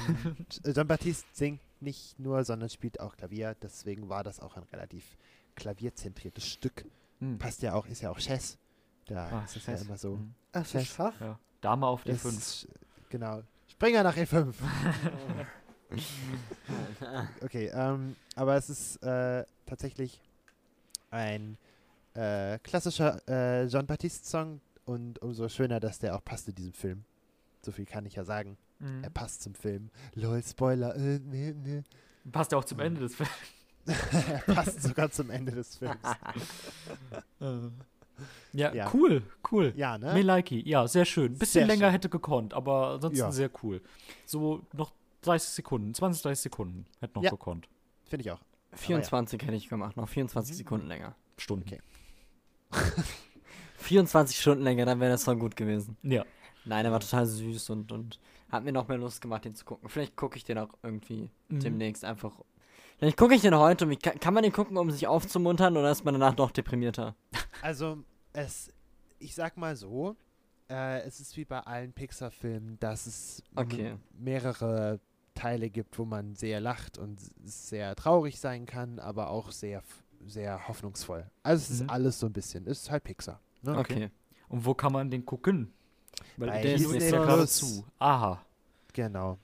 John Baptiste singt nicht nur, sondern spielt auch Klavier. Deswegen war das auch ein relativ klavierzentriertes Stück. Hm. Passt ja auch, ist ja auch Chess. Da Ah, ist es ja Chess. immer so. Mhm. Ach, Fach? Ja. Dame auf die Es 5. ist- Genau. Springer nach E5. Okay, ähm, aber es ist äh, tatsächlich ein äh, klassischer äh, Jean Baptiste-Song und umso schöner, dass der auch passt in diesem Film. So viel kann ich ja sagen. Mhm. Er passt zum Film. Lol, Spoiler. Äh, nee, nee. Passt ja auch zum Ende des Films. Er passt sogar zum Ende des Films. Ja, Ja. cool, cool. Ja, ne? Me likey, ja, sehr schön. Bisschen Sehr länger schön. hätte gekonnt, aber ansonsten Ja. sehr cool. So noch 30 Sekunden, 20, 30 Sekunden hätte noch Ja. gekonnt. Finde ich auch. 24 hätte ich gemacht, noch 24 Sekunden länger. Stunden. Okay. 24 Stunden länger, dann wäre das Song gut gewesen. Ja. Nein, er war total süß und, und hat mir noch mehr Lust gemacht, den zu gucken. Vielleicht gucke ich den auch irgendwie Mhm. demnächst einfach. Vielleicht gucke ich den heute. Um, mich- kann, man den gucken, um sich aufzumuntern oder ist man danach noch deprimierter? Also, es, ich sag mal so, äh, es ist wie bei allen Pixar-Filmen, dass es Okay. mehrere Teile gibt, wo man sehr lacht und sehr traurig sein kann, aber auch sehr, f- sehr hoffnungsvoll. Also es ist Mhm. alles so ein bisschen. Es ist halt Pixar. Ne? Okay. Und wo kann man den gucken? Weil Bei der Disney ist ja gerade zu. Aha. Genau.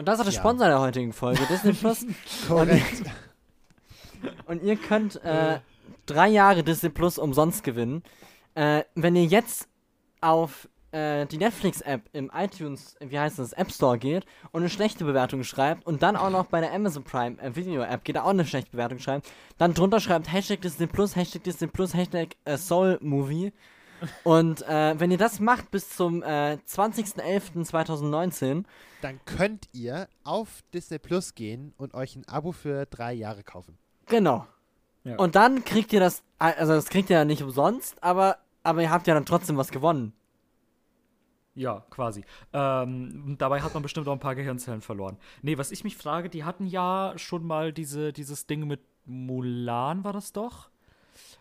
Und das ist der Ja. Sponsor der heutigen Folge, Disney Plus. Korrekt. Und ihr könnt äh, drei Jahre Disney Plus umsonst gewinnen. Äh, wenn ihr jetzt auf äh, die Netflix-App im iTunes, wie heißt das, App Store geht und eine schlechte Bewertung schreibt und dann auch noch bei der Amazon Prime äh, Video-App geht, auch eine schlechte Bewertung schreibt, dann drunter schreibt Hashtag Disney Plus, Hashtag Disney Plus, Hashtag äh, Soul Movie. Und äh, wenn ihr das macht bis zum äh, 20.11.2019, Dann könnt ihr auf Disney Plus gehen und euch ein Abo für drei Jahre kaufen. genau. Ja. Und dann kriegt ihr das, also das kriegt ihr ja nicht umsonst, aber, aber ihr habt ja dann trotzdem was gewonnen. Ja, quasi. Ähm, dabei hat man bestimmt auch ein paar Gehirnzellen verloren. Nee, was ich mich frage, die hatten ja schon mal diese, dieses Ding mit Mulan, war das doch?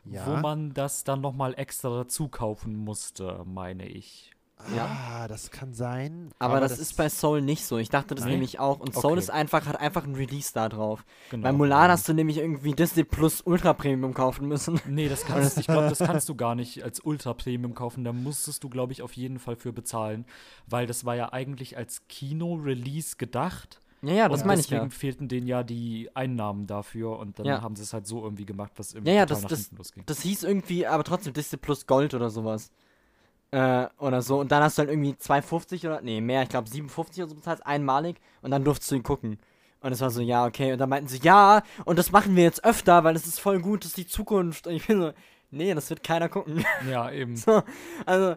Ja. Wo man das dann nochmal extra zukaufen musste, meine ich. Ja, das kann sein. Aber, das, ist bei Soul nicht so. Ich dachte das Nein? nämlich auch. Und Soul Okay. ist einfach, hat einfach ein Release da drauf. Genau. Bei Mulan hast du nämlich irgendwie Disney Plus Ultra Premium kaufen müssen. Nee, das kannst ich glaube, das kannst du gar nicht als Ultra Premium kaufen. Da musstest du, glaube ich, auf jeden Fall für bezahlen, weil das war ja eigentlich als Kino-Release gedacht. Ja, ja, das und meine ich deswegen ja. fehlten denen ja die Einnahmen dafür und dann Ja. haben sie es halt so irgendwie gemacht, was im Ja, ja, das- nach das- hinten losging. Das hieß irgendwie, aber trotzdem Disney Plus Gold oder sowas. Äh, oder so. Und dann hast du halt irgendwie 2,50 oder, nee, mehr, ich glaube 57 oder so bezahlt, einmalig. Und dann durftest du ihn gucken. Und es war so, ja, okay. Und dann meinten sie, ja, und das machen wir jetzt öfter, weil das ist voll gut, das ist die Zukunft. Und ich bin so, nee, das wird keiner gucken. Ja, eben. so, also,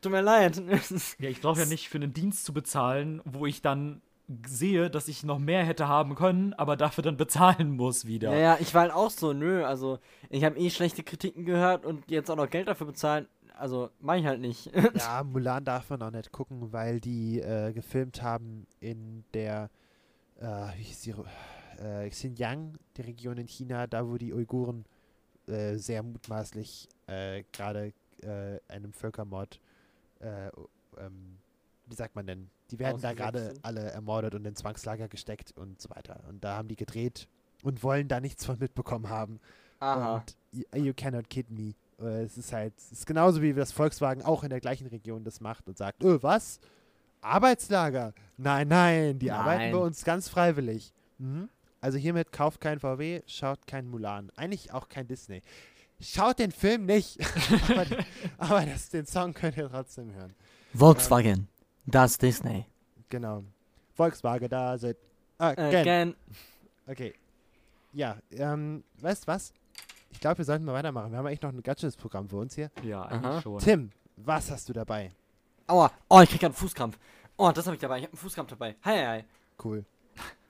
tut mir leid. Ja, ich brauche ja nicht für einen Dienst zu bezahlen, wo ich dann sehe, dass ich noch mehr hätte haben können, aber dafür dann bezahlen muss wieder. Ja, ja, ich war halt auch so, nö, also ich habe eh schlechte Kritiken gehört und jetzt auch noch Geld dafür bezahlen, also mach ich halt nicht. Ja, Mulan darf man auch nicht gucken, weil die äh, gefilmt haben in der, äh, wie hieß die, äh, Xinjiang, die Region in China, da wo die Uiguren äh, sehr mutmaßlich äh, gerade äh, einem Völkermord, äh, ähm, wie sagt man denn, die werden da gerade alle ermordet und in Zwangslager gesteckt und so weiter. Und da haben die gedreht und wollen da nichts von mitbekommen haben. Aha. Und you, you cannot kid me. Äh, Es ist halt, es ist genauso wie das Volkswagen auch in der gleichen Region das macht und sagt, öh, was? Arbeitslager? Nein, nein, die arbeiten Nein. bei uns ganz freiwillig. Mhm. Also hiermit kauft kein VW, schaut kein Mulan. Eigentlich auch kein Disney. Schaut den Film nicht, aber, aber das, den Song könnt ihr trotzdem hören. Volkswagen, das Disney. Genau. Volkswagen, da sind. Again. Again. Okay. Ja, ähm, weißt du was? Ich glaube, wir sollten mal weitermachen. Wir haben eigentlich noch ein ganz schönes Programm für uns hier. Ja, Aha. eigentlich schon. Tim, was hast du dabei? Aua, oh, ich krieg grad einen Fußkrampf. Oh, das habe ich dabei, ich habe einen Fußkrampf dabei. Hi, hi, hi. Cool.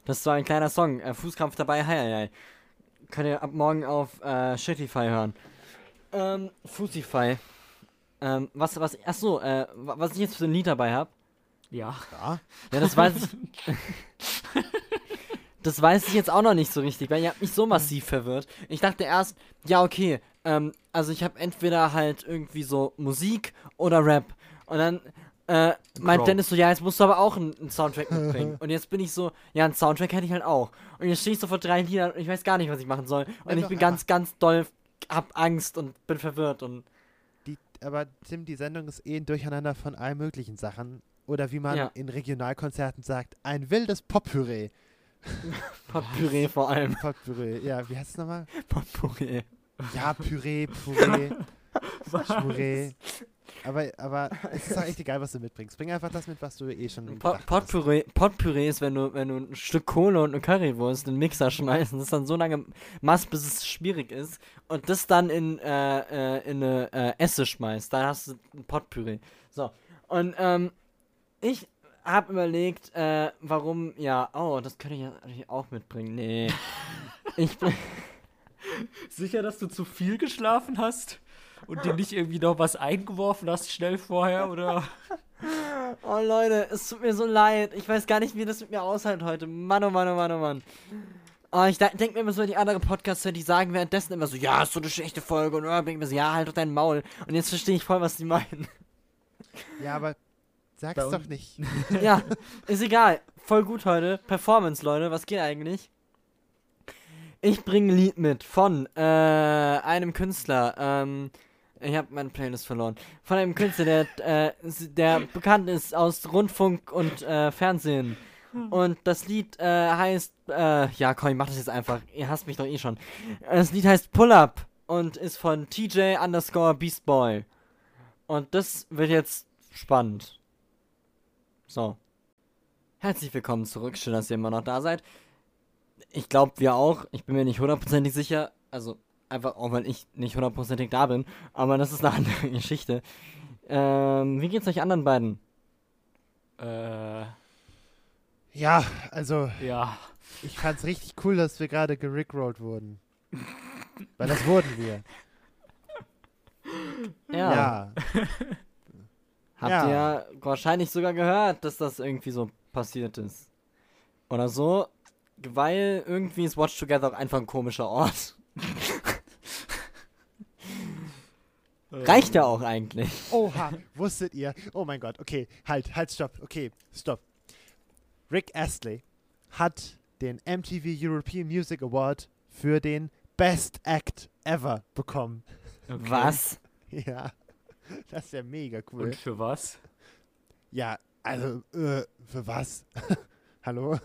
Das ist so ein kleiner Song, äh, Fußkrampf dabei, hi, hi, hi. Könnt ihr ab morgen auf äh, Shittify hören. Ähm, Fußify. Ähm, was, was, ach so, äh, wa- was ich jetzt für ein Lied dabei habe. Ja. Ja. Ja, das weiß ich. das weiß ich jetzt auch noch nicht so richtig, weil ihr habt mich so massiv verwirrt. Ich dachte erst, ja, okay, ähm, also ich habe entweder halt irgendwie so Musik oder Rap. Und dann äh, meint. Dennis so, ja, jetzt musst du aber auch einen, einen Soundtrack mitbringen. und jetzt bin ich so, ja, einen Soundtrack hätte ich halt auch. Und jetzt stehe ich so vor drei Liedern und ich weiß gar nicht, was ich machen soll. Und Nimm ich doch bin ganz, ganz doll, hab Angst und bin verwirrt und Die, aber Tim, die Sendung ist eh ein Durcheinander von allen möglichen Sachen. Oder wie man Ja. in Regionalkonzerten sagt, ein wildes Pop-Püree. Potpüree vor allem. Pop-Püree. Ja, wie heißt es nochmal? Potpüree. Ja, Püree, Püree, Püree. Aber, aber es ist doch echt egal, was du mitbringst. Bring einfach das mit, was du eh schon Pot-. Potpüree, Potpüree ist, wenn du, wenn du ein Stück Kohle und eine Currywurst in den Mixer schmeißt und das dann so lange machst, bis es schwierig ist und das dann in, äh, äh, in eine äh, Esse schmeißt, dann hast du ein Potpüree. So. Und ähm, ich habe überlegt, äh, warum, ja, oh, das könnte ich ja natürlich auch mitbringen. Nee. ich bin. Sicher, dass du zu viel geschlafen hast und dir nicht irgendwie noch was eingeworfen hast schnell vorher oder? Oh Leute, es tut mir so leid. Ich weiß gar nicht, wie das mit mir aushält heute. Mann, oh Mann, oh Mann, oh Mann. Oh, ich denke mir immer so, die anderen Podcaster, die sagen währenddessen immer so, ja, ist so eine schlechte Folge. Und dann denke ich mir so, ja, halt doch dein Maul. Und jetzt verstehe ich voll, was die meinen. Ja, aber sag's doch nicht. ja, ist egal. Voll gut heute. Performance, Leute. Was geht eigentlich? Ich bringe ein Lied mit von äh, einem Künstler. Ähm, ich habe meine Playlist verloren. Von einem Künstler, der, äh, der bekannt ist aus Rundfunk und äh, Fernsehen. Und das Lied äh, heißt, äh, ja komm, ich mach das jetzt einfach. Ihr hasst mich doch eh schon. Das Lied heißt Pull Up und ist von TJ underscore Beast Boy. Und das wird jetzt spannend. So. Herzlich willkommen zurück. Schön, dass ihr immer noch da seid. Ich glaube, wir auch. Ich bin mir nicht hundertprozentig sicher. Also, einfach auch, weil ich nicht hundertprozentig da bin. Aber das ist eine andere Geschichte. Ähm, wie geht's euch anderen beiden? Äh, Ja, also ja. ich fand's richtig cool, dass wir gerade gerickrollt wurden. Weil das wurden wir. Ja. Habt Ja. ihr wahrscheinlich sogar gehört, dass das irgendwie so passiert ist. Oder so. Weil irgendwie ist Watch Together auch einfach ein komischer Ort. Reicht ja auch eigentlich. Oha, wusstet ihr? Oh mein Gott, okay, halt, halt, stopp, okay, stopp. Rick Astley hat den MTV European Music Award für den Best Act Ever bekommen. Okay. Was? Ja, das ist ja mega cool. Und für was? Ja, also, äh, für was? Hallo?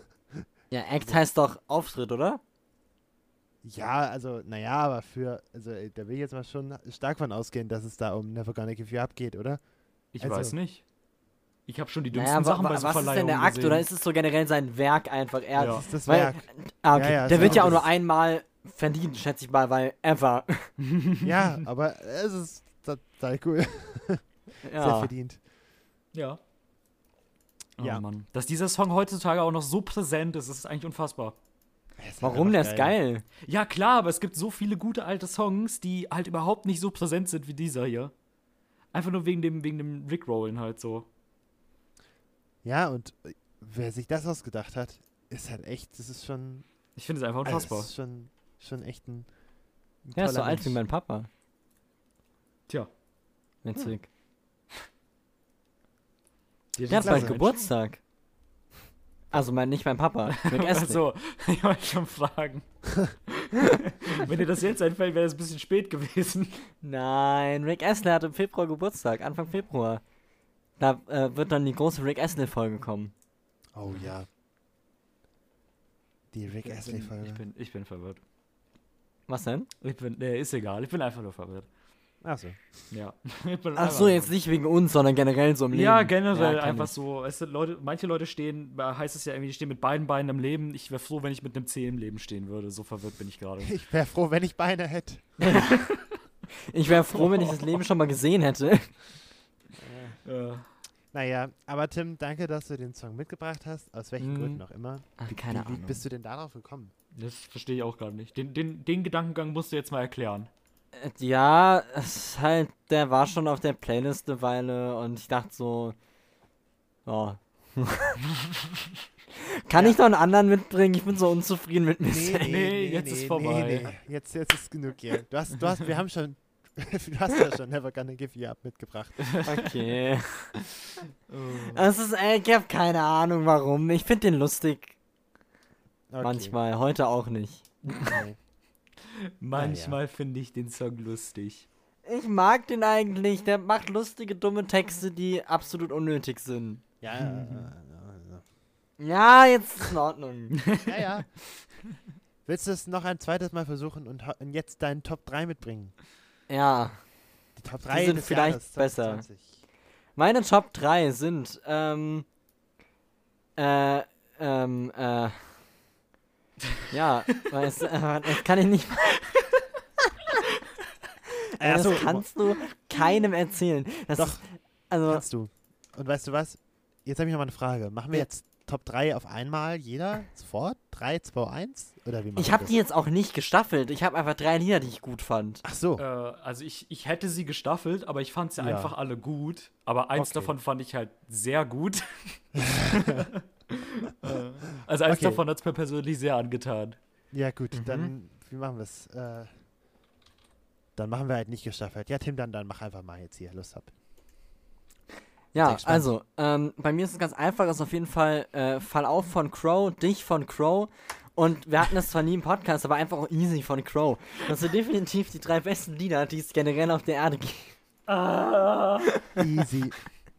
Ja, Act heißt doch Auftritt, oder? Ja, also, naja, aber für, also, äh, da will ich jetzt mal schon stark von ausgehen, dass es da um Never Gonna Give You Up geht, oder? Ich Also- weiß nicht. Ich habe schon die dümmsten Naja, Sachen bei so was ist denn der Akt? gesehen. Oder ist es so generell sein Werk einfach? Er, Ja. Das ist das weil, Werk. Ah, okay. Ja, ja, der wird ja auch nur einmal verdient, schätze ich mal, weil ever. ja, aber es ist total cool. Sehr Ja. verdient. Ja. Oh Ja. Mann. Dass dieser Song heutzutage auch noch so präsent ist, ist eigentlich unfassbar. Ist Warum? Der ist geil. Ja, klar, aber es gibt so viele gute alte Songs, die halt überhaupt nicht so präsent sind wie dieser hier. Einfach nur wegen dem, wegen dem Rickrollen halt so. Ja, und äh, wer sich das ausgedacht hat, ist halt echt, das ist schon, Ich finde es einfach also unfassbar. das ist schon, schon echt ein, ein Der ist so alt wie Mensch. mein Papa. Witzig. Der Der hat bald. Geburtstag. Also mein, nicht mein Papa. Rick Astley. Also, ich wollte schon fragen. Wenn dir das jetzt einfällt, wäre das ein bisschen spät gewesen. Nein, Rick Astley hat im Februar Geburtstag, Anfang Februar. Da äh, wird dann die große Rick Astley-Folge kommen. Oh ja. Die Rick Ich bin, Astley-Folge. ich, bin, ich bin verwirrt. Was denn? Ich bin, nee, ist egal. Ich bin einfach nur verwirrt. Achso. Ja. Ich bin Ach so, jetzt nicht wegen uns, sondern generell so im Leben. Ja, generell Ja, einfach ich. so. Es sind Leute, manche Leute stehen, da heißt es ja irgendwie, die stehen mit beiden Beinen im Leben. Ich wäre froh, wenn ich mit einem C im Leben stehen würde. So verwirrt bin ich gerade. Ich wäre froh, wenn ich Beine hätte. Ich wäre froh, wenn ich das Leben schon mal gesehen hätte. äh, Naja, aber Tim, danke, dass du den Song mitgebracht hast. Aus welchen Mhm. Gründen auch immer. Ach, Wie, keine wie Ahnung. bist du denn darauf gekommen? das verstehe ich auch gar nicht. Den, den, den Gedankengang musst du jetzt mal erklären. Äh, Ja, es ist halt, der war schon auf der Playlist eine Weile und ich dachte so, oh. Kann ich noch einen anderen mitbringen? Ich bin so unzufrieden mit mir selbst. nee, jetzt ist vorbei. Jetzt, jetzt ist genug hier. Du hast, du hast, wir haben schon, du hast ja schon Never Gonna Give You Up mitgebracht. Okay. Es ist, ey, ich hab keine Ahnung warum. Ich finde den lustig. Okay. Manchmal, heute auch nicht. Okay. Manchmal finde ich den Song lustig. Ich mag den eigentlich. Der macht lustige, dumme Texte, die absolut unnötig sind. Ja, ja, ja, Ja, jetzt ist in Ordnung. ja, ja, ja. Willst du es noch ein zweites Mal versuchen und, und jetzt deinen Top 3 mitbringen? ja. Die Top 3 sind des vielleicht Jahres besser. 2020. Meine Top 3 sind, ähm, äh, ähm, äh, ja, weißt du, äh, das kann ich nicht, äh, das Achso, kannst du keinem erzählen. Das Doch. Ist, also, Kannst du. Und weißt du was? Jetzt habe ich noch mal eine Frage. Machen wir Ja. jetzt Top 3 auf einmal, jeder, sofort? 3, 2, 1? Oder wie ich habe das? die jetzt auch nicht gestaffelt. Ich habe einfach drei Lieder, die ich gut fand. Ach so. Äh, also ich, ich hätte sie gestaffelt, aber ich fand sie Ja. einfach alle gut. Aber eins Okay. davon fand ich halt sehr gut. Äh, also eins Okay. davon hat es mir persönlich sehr angetan. Ja, gut, Mhm. dann, wie machen wir es? Äh, dann machen wir halt nicht gestaffelt. Ja, Tim, dann, dann mach einfach mal jetzt hier, Lust hab. Ja, also, ähm, bei mir ist es ganz einfach, ist auf jeden Fall äh, Fall auf von Crow, dich von Crow und wir hatten das zwar nie im Podcast, aber einfach auch easy von Crow. Das sind definitiv die drei besten Lieder, die es generell auf der Erde gibt. Easy.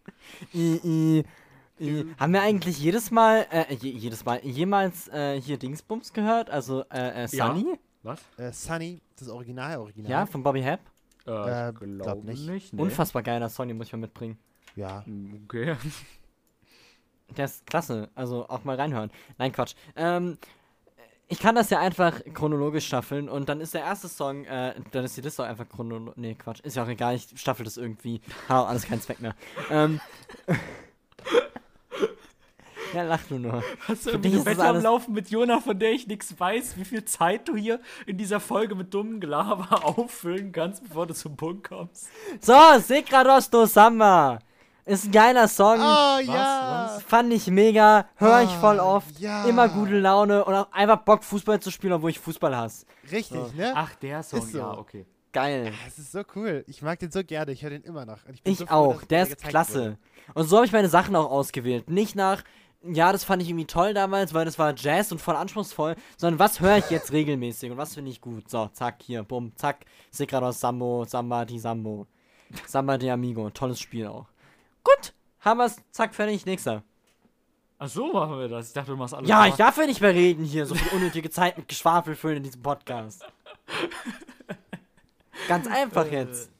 I, I, I. Haben wir eigentlich jedes Mal, äh, je, jedes Mal, jemals äh, hier Dingsbums gehört? Also, äh, äh Ja. Sunny? Was? äh, Sunny, das Original, Original. Ja, von Bobby Hap? Äh, Äh, ich glaub nicht. nee. Unfassbar geiler Song, den muss ich mal mitbringen. Ja. Hm, Okay. Der ist klasse. Also auch mal reinhören. Nein, Quatsch. Ähm, ich kann das ja einfach chronologisch staffeln und dann ist der erste Song, äh, dann ist die Liste auch einfach chronologisch. Nee, Quatsch. Ist ja auch egal, ich staffel das irgendwie. Hat auch alles keinen Zweck mehr. Ähm. ja, lach du nur. Hast du Für irgendwie eine Wette am Laufen mit Jona, von der ich nichts weiß, wie viel Zeit du hier in dieser Folge mit dummen Gelaber auffüllen kannst, bevor du zum Punkt kommst? So, Sekrados do Samba. Ist ein geiler Song. Oh ja! Fand ich mega. Hör ich voll Ah, oft. ja. Immer gute Laune und auch einfach Bock, Fußball zu spielen, obwohl ich Fußball hasse. Richtig, ne? Ach, der Song, Ist so. ja, okay. Geil. Das ist so cool. Ich mag den so gerne. Ich höre den immer noch. Und ich bin Ich so froh, auch. Der ist klasse. wurde. Und so habe ich meine Sachen auch ausgewählt. Nicht nach, ja, das fand ich irgendwie toll damals, weil das war Jazz und voll anspruchsvoll, sondern was höre ich jetzt regelmäßig und was finde ich gut. So, zack, hier, bumm, zack. Sekrados Sambo, Samba di Sambo. Samba di Amigo. Tolles Spiel auch. Gut. Haben wir's. Zack, fertig. Nächster. Ach so machen wir das. Ich dachte, du machst alles. Ja, ich darf ja nicht mehr reden hier. So viel unnötige Zeit mit Geschwafel füllen in diesem Podcast. Ganz einfach jetzt.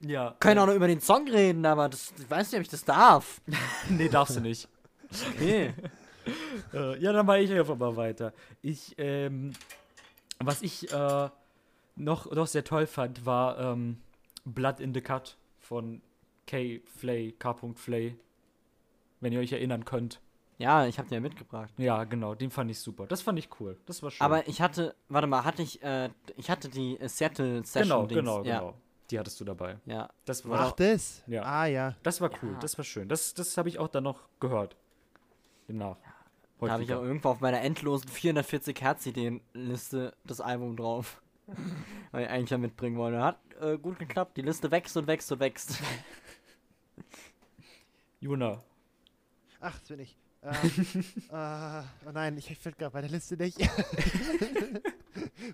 Ja. Können auch noch über den Song reden, aber das, ich weiß nicht, ob ich das darf. Nee, darfst du nicht. Okay. Äh, ja, dann mache ich einfach mal weiter. Ich, ähm, was ich äh, noch, noch sehr toll fand, war ähm, Blood in the Cut von K. Flay, K. Flay. Wenn ihr euch erinnern könnt. Ja, ich habe den ja mitgebracht. Ja, genau, den fand ich super. Das fand ich cool. Das war schön. Aber ich hatte, warte mal, hatte ich, äh, ich hatte die äh, Seattle Session. genau, genau, ja, genau. Die hattest du dabei. Ja. Das war, Ach, das? Ja. Ah, ja. das war cool, Ja. das war schön. Das, das habe ich auch dann noch gehört. Demnach. Da habe ich auch Häufiger. irgendwo auf meiner endlosen 440 Hertz Ideen-Liste das Album drauf. Weil ich eigentlich ja mitbringen wollte. Hat äh, gut geklappt. Die Liste wächst und wächst und wächst. Juna. Ach, das bin ich. Ähm, äh, oh nein, ich finde gerade bei der Liste nicht.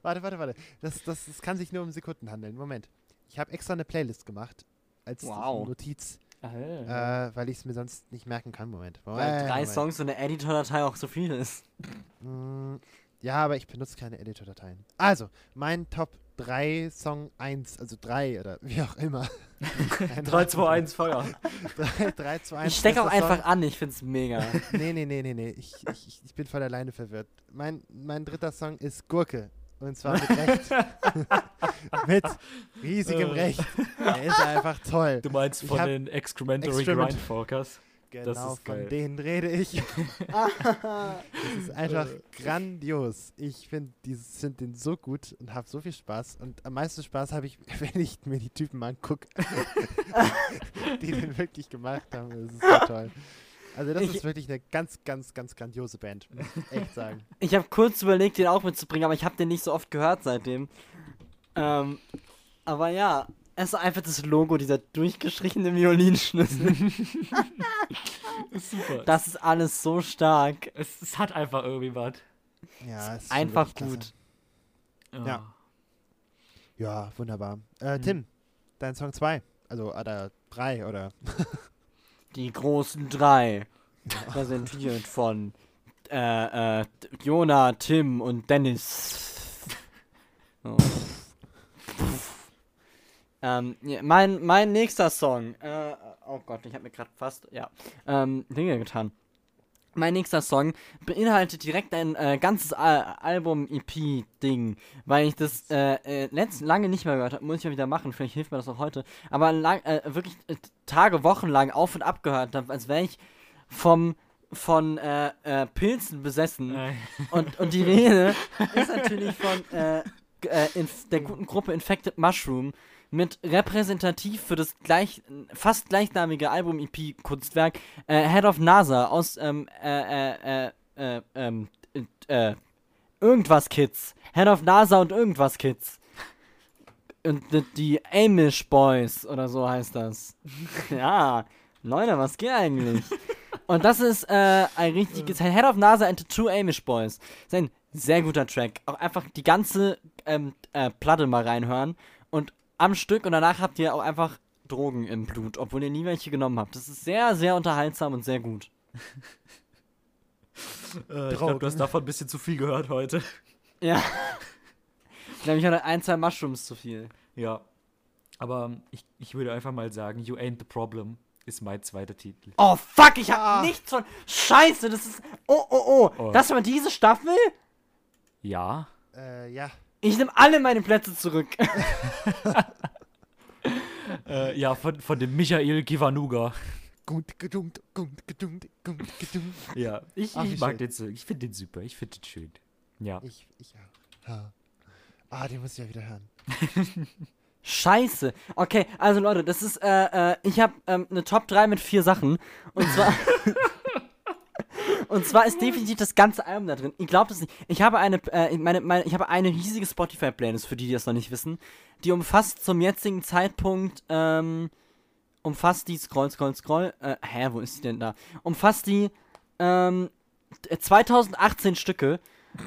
warte, warte, warte. Das, das, das kann sich nur um Sekunden handeln. Moment. Ich habe extra eine Playlist gemacht. Als Wow. Notiz, äh, weil ich es mir sonst nicht merken kann. Moment. Weil Moment, drei Moment. Songs und eine Editor-Datei auch so viel ist. Mm, Ja, aber ich benutze keine Editor-Dateien. Also, mein Top 3 Song 1, also 3 oder wie auch immer. 3, 2, 1, Feuer. 3, 3 2, 1. Ich stecke auch bester Song. einfach an, ich find's mega. Nee, nee, nee, nee, nee. Ich, ich, ich bin voll alleine verwirrt. Mein, mein dritter Song ist Gurke. Und zwar mit Recht. mit riesigem Äh. Recht. Er ist einfach toll. Du meinst von den Excrementary Excrement- Grindforkers? Genau, ist von geil. denen rede ich. das ist einfach Äh. grandios. Ich finde find den so gut und habe so viel Spaß. Und am meisten Spaß habe ich, wenn ich mir die Typen angucke, die den wirklich gemacht haben. Das ist so toll. Also das Ich- ist wirklich eine ganz, ganz, ganz grandiose Band. Muss ich echt sagen. Ich habe kurz überlegt, den auch mitzubringen, aber ich habe den nicht so oft gehört seitdem. Ähm, aber ja, es ist einfach das Logo, dieser durchgestrichene Violinschlüssel. Super. Das ist alles so stark. es, es hat einfach irgendwie was. Ja, es ist Einfach gut. Ja. Ja, wunderbar. Äh, Mhm. Tim, dein Song 2. Also, oder 3 oder. Die großen drei. Präsentiert von äh, äh, Jona, Tim und Dennis. So. ähm, mein, mein nächster Song. Äh, oh Gott, ich habe mir gerade fast, ja, ähm, Dinge getan. Mein nächster Song beinhaltet direkt ein äh, ganzes Al Album-EP-Ding, weil ich das äh, äh, letzt lange nicht mehr gehört habe. Muss ich ja wieder machen, vielleicht hilft mir das auch heute. Aber lang, äh, wirklich äh, Tage, Wochen lang auf und ab gehört habe, als wäre ich vom von äh, äh, Pilzen besessen. Äh, Und, und die Rede ist natürlich von äh, äh, der guten Gruppe Infected Mushroom mit repräsentativ für das gleich, fast gleichnamige Album-EP-Kunstwerk äh, Head of NASA aus ähm, äh, äh, äh, äh, ähm, äh, irgendwas Kids. Head of NASA und irgendwas Kids. Und die, Amish Boys oder so heißt das. ja, Leute, was geht eigentlich? Und das ist äh, ein richtiges Head of NASA and the Two Amish Boys. Das ist ein sehr guter Track. Auch einfach die ganze ähm, äh, Platte mal reinhören am Stück und danach habt ihr auch einfach Drogen im Blut, obwohl ihr nie welche genommen habt. Das ist sehr, sehr unterhaltsam und sehr gut. äh, ich glaube, du hast davon ein bisschen zu viel gehört heute. Ja. Ich glaube, ich hatte ein, zwei Mushrooms zu viel. Ja. Aber ähm, ich, ich würde einfach mal sagen, You Ain't the Problem ist mein zweiter Titel. Oh, fuck, ich hab Ah. nichts von. Scheiße, das ist. Oh, oh, oh. Oh. Das war diese Staffel? Ja. Äh, ja. Ich nehme alle meine Plätze zurück. Äh, ja, von, von dem Michael Kiwanuga. Gut, gedunkt, gut, gedunkt, gut, gedunkt. Ja, ich, Ach, ich mag schön. den so. Ich finde den super. Ich finde den schön. Ja. Ich, ich auch. Ja. Ah, den muss ich ja wieder hören. Scheiße. Okay, also Leute, das ist, äh, äh, ich habe ähm, eine Top 3 mit vier Sachen. Und zwar. Und zwar ist definitiv das ganze Album da drin. Ich glaube das nicht. Ich habe eine, äh, meine, meine, ich habe eine riesige Spotify-Playlist, für die, die das noch nicht wissen. Die umfasst zum jetzigen Zeitpunkt, ähm, umfasst die, scroll, scroll, scroll, äh, hä, wo ist die denn da? Umfasst die, ähm, 2018 Stücke.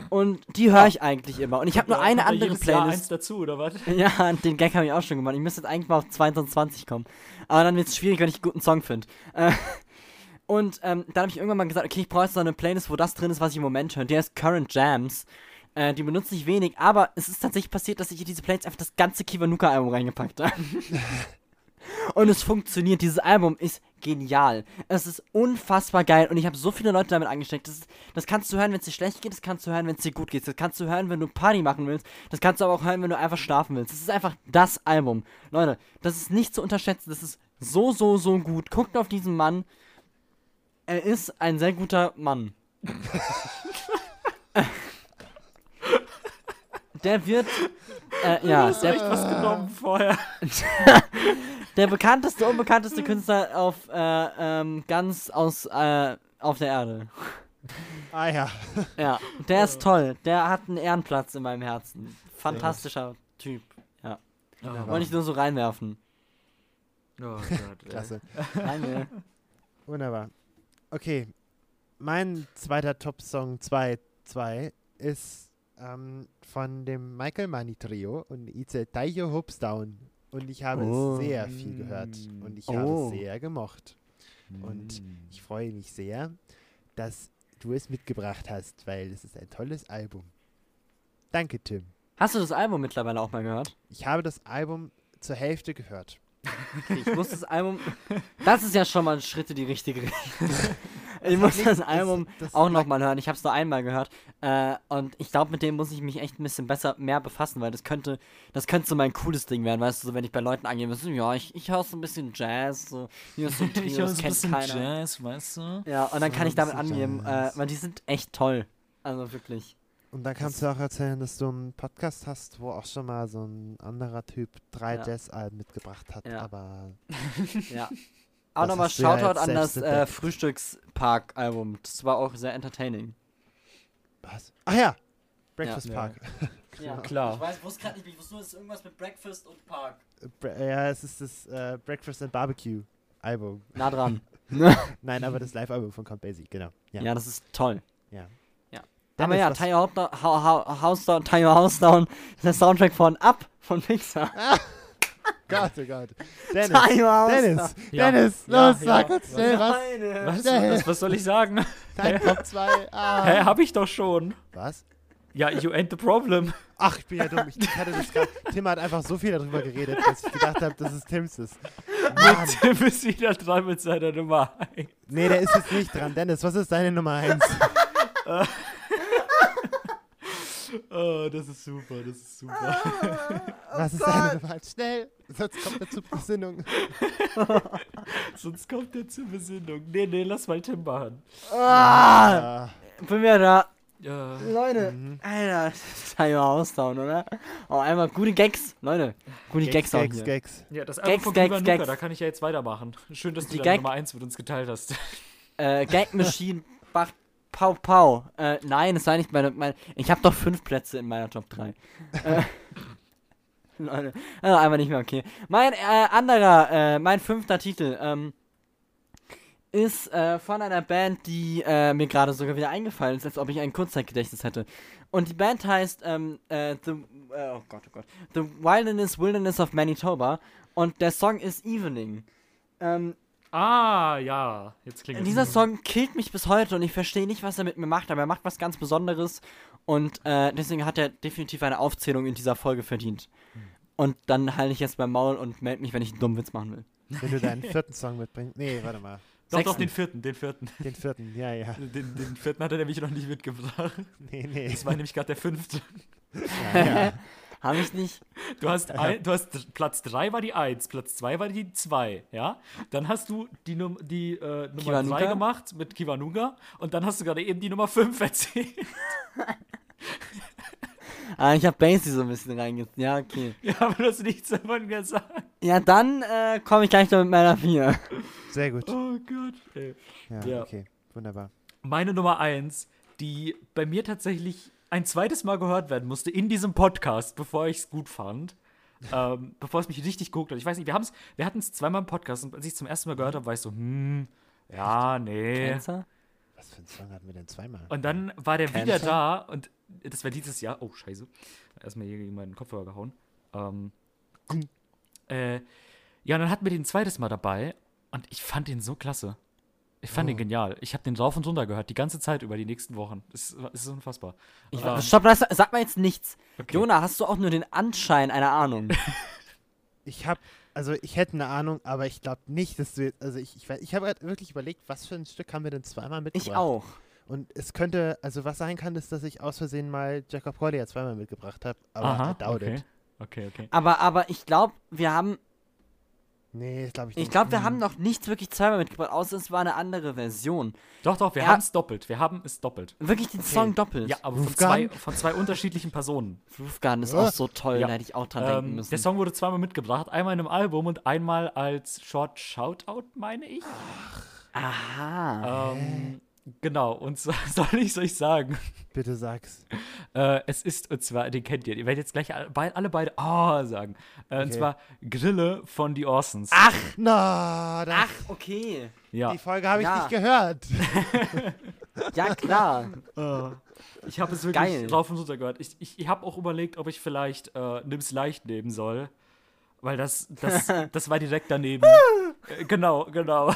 Und die höre ich eigentlich immer. Und ich habe nur eine da andere jedes Jahr Playlist. eins dazu, oder was? Ja, den Gag habe ich auch schon gemacht. Ich müsste jetzt eigentlich mal auf 22 kommen. Aber dann wird es schwierig, wenn ich einen guten Song finde. Äh, und ähm, dann habe ich irgendwann mal gesagt, okay, ich brauche jetzt noch eine Playlist, wo das drin ist, was ich im Moment höre. Die heißt Current Jams. Äh, die benutze ich wenig, aber es ist tatsächlich passiert, dass ich in diese Playlist einfach das ganze Kiwanuka-Album reingepackt habe. und es funktioniert. Dieses Album ist genial. Es ist unfassbar geil und ich habe so viele Leute damit angesteckt. Das, ist, das kannst du hören, wenn es dir schlecht geht, das kannst du hören, wenn es dir gut geht. Das kannst du hören, wenn du Party machen willst. Das kannst du aber auch hören, wenn du einfach schlafen willst. Das ist einfach das Album. Leute, das ist nicht zu unterschätzen. Das ist so, so, so gut. Guckt auf diesen Mann. Er ist ein sehr guter Mann. Der wird. Äh, ja, du echt der, was genommen vorher? der bekannteste, unbekannteste Künstler auf äh, ähm, ganz aus äh, auf der Erde. Ah ja. Ja, der ist toll. Der hat einen Ehrenplatz in meinem Herzen. Fantastischer Typ. Ja. Oh, Wollte ich nur so reinwerfen. oh Gott. Klasse. Danke. Wunderbar. Okay. Mein zweiter Top-Song 2 2 ist ähm, von dem Michael Money Trio und It's a Taiyo Hopes Down. Und ich habe Oh. es sehr viel gehört und ich Oh. habe es sehr gemocht. Und ich freue mich sehr, dass du es mitgebracht hast, weil es ist ein tolles Album. Danke, Tim. Hast du das Album mittlerweile auch mal gehört? Ich habe das Album zur Hälfte gehört. Ich muss das Album. Das ist ja schon mal ein Schritt in die richtige Richtung. Ich muss das Album das auch lag- nochmal hören. Ich habe es nur einmal gehört. Äh, und ich glaube, mit dem muss ich mich echt ein bisschen besser mehr befassen, weil das könnte, das könnte so mein cooles Ding werden, weißt du, so wenn ich bei Leuten angehen müsste, ja, ich, ich höre so ein bisschen Jazz, so, hier ist so ein Trio, Ich höre das so ein kennt bisschen keiner. Jazz, weißt du? Ja, und dann So kann ich damit angeben, äh, weil die sind echt toll. Also wirklich. Und dann kannst du auch erzählen, dass du einen Podcast hast, wo auch schon mal so ein anderer Typ drei Ja. Jazz-Alben mitgebracht hat. Ja. Aber Ja. Auch Das nochmal ja Shoutout jetzt an das äh. Frühstückspark-Album. Das war auch sehr entertaining. was? Ach ja, Breakfast Ja. Park. Ja, Klar. Ich weiß, wusste gerade nicht, ich wusste nur, es ist irgendwas mit Breakfast und Park. Ja, es ist das äh, Breakfast and Barbecue Album. Nah dran. Nein, aber das Live-Album von Count Basie, genau. Ja. ja. das ist toll. ja. Ja. Dennis, Aber ja, Tire House Down, House Down, Tire House Down ist der Soundtrack von Up von Pixar. Gott, oh Gott. Dennis, House Dennis, Ja. Dennis, Ja, los, ja. sag uns schnell was. Was, was, was soll ich sagen? Dein Top 2. Ah. Hä, hab ich doch schon. Was? Ja, you ain't the problem. Ach, ich bin ja dumm. Ich, ich hatte das grad, Tim hat einfach so viel darüber geredet, dass ich gedacht habe, dass es Tims ist. Mann. Tim ist wieder dran mit seiner Nummer 1. Nee, der ist jetzt nicht dran. Dennis, was ist deine Nummer 1? Oh, das ist super, das ist super. Was ist deine Nummer 1? Schnell, sonst kommt er zur Besinnung. Sonst kommt er zur Besinnung. Nee, nee, lass mal Tim machen. Ah, Ah, bin wieder da. Ja. Leute, mhm. Alter, Tire House Down, oder? Oh, einmal gute Gags. Leute, gute Gags, auch Gags, hier. Gags. Ja, das Gags, Album von Gags, Gags. da kann ich ja jetzt weitermachen. Schön, dass Die du Gag- Nummer 1 mit uns geteilt hast. Äh, Gag Machine, Bach, Pau Pau. Äh, nein, das war nicht meine, meine ich habe doch fünf Plätze in meiner Top 3. äh, Leute, also einfach nicht mehr okay. Mein äh, anderer, äh, mein fünfter Titel, ähm, ist äh, von einer Band, die äh, mir gerade sogar wieder eingefallen ist, als ob ich ein Kurzzeitgedächtnis hätte. Und die Band heißt ähm, äh, The, äh, oh Gott, oh Gott, The Wilderness Wilderness of Manitoba und der Song ist Evening. Ähm, Ah, ja. Jetzt klingt dieser Song killt mich bis heute und ich verstehe nicht, was er mit mir macht, aber er macht was ganz Besonderes und äh, deswegen hat er definitiv eine Aufzählung in dieser Folge verdient. Und dann halte ich jetzt beim Maul und melde mich, wenn ich einen dummen Witz machen will. Wenn du deinen vierten Song mitbringst. Nee, warte mal. Doch, doch, Sechsten. den vierten, den vierten. Den vierten, ja, ja. Den, den vierten hat er nämlich noch nicht mitgebracht. Nee, nee. Das war nämlich gerade der fünfte. Ja, ja. Habe ich nicht. Du hast, ein, du hast Platz 3 war die 1, Platz 2 war die 2, ja? Dann hast du die, Num die äh, Nummer Kiwanuka? 3 gemacht mit Kiwanuga und dann hast du gerade eben die Nummer 5 erzählt. Ah, ich habe Basie so ein bisschen reingezogen. Ja, okay. ja, aber du hast nichts davon gesagt. Ja, dann äh, komme ich gleich noch mit meiner 4. Sehr gut. Oh Gott. Ey. Ja, Ja. okay. Wunderbar. Meine Nummer 1, die bei mir tatsächlich ein zweites Mal gehört werden musste in diesem Podcast, bevor ich es gut fand. ähm, bevor es mich richtig guckt. Und ich weiß nicht, wir, haben's, wir hatten es zweimal im Podcast und als ich es zum ersten Mal gehört habe, war ich so, hm, ja, nee. Cancer? Was für einen Song hatten wir denn zweimal? Und dann war der wieder Cancer? da und das war dieses Jahr. Oh, scheiße. Erstmal hier gegen meinen Kopfhörer gehauen. Ähm, äh, ja, und dann hatten wir den zweites Mal dabei und ich fand den so klasse. Ich fand den Oh. genial. Ich habe den rauf und runter gehört, die ganze Zeit über die nächsten Wochen. Es ist, ist unfassbar. Ich, Ähm, Stopp, sag mal jetzt nichts. okay. Jona, hast du auch nur den Anschein einer Ahnung? Ich habe, also ich hätte eine Ahnung, aber ich glaube nicht, dass du jetzt, also ich, ich, weiß- ich habe gerade wirklich überlegt, was für ein Stück haben wir denn zweimal mitgebracht? Ich auch. Und es könnte, also was sein kann, ist, dass ich aus Versehen mal Jacob Collier zweimal mitgebracht habe, aber Aha, I doubt okay. it. Okay, okay. Aber, aber ich glaube, wir haben, Nee, glaube ich ich nicht. glaube, wir haben noch nichts wirklich zweimal mitgebracht, außer es war eine andere Version. Doch, doch, wir Ja. haben es doppelt. Wir haben es doppelt. Wirklich den Song doppelt. Ja, aber von zwei, von zwei unterschiedlichen Personen. Roof Garden ist Ja. auch so toll, Ja. da hätte ich auch dran denken Ähm, müssen. der Song wurde zweimal mitgebracht. Einmal in einem Album und einmal als Short Shoutout, meine ich. Aha. Ähm, genau, und so, soll ich es euch sagen? Bitte sag's. Äh, es ist, und zwar, den kennt ihr. Ihr werdet jetzt gleich alle, bei- alle beide Oh sagen. Äh, Und Okay. zwar Grille von die Orsons. Ach, Na, das, ach, okay. ja. die Folge habe ich Ja. nicht gehört. Ja, klar. Ich habe es wirklich Geil. drauf und runter gehört. Ich, ich, ich habe auch überlegt, ob ich vielleicht äh, Nimm's leicht nehmen soll. Weil das, das, das war direkt daneben. äh, genau, genau.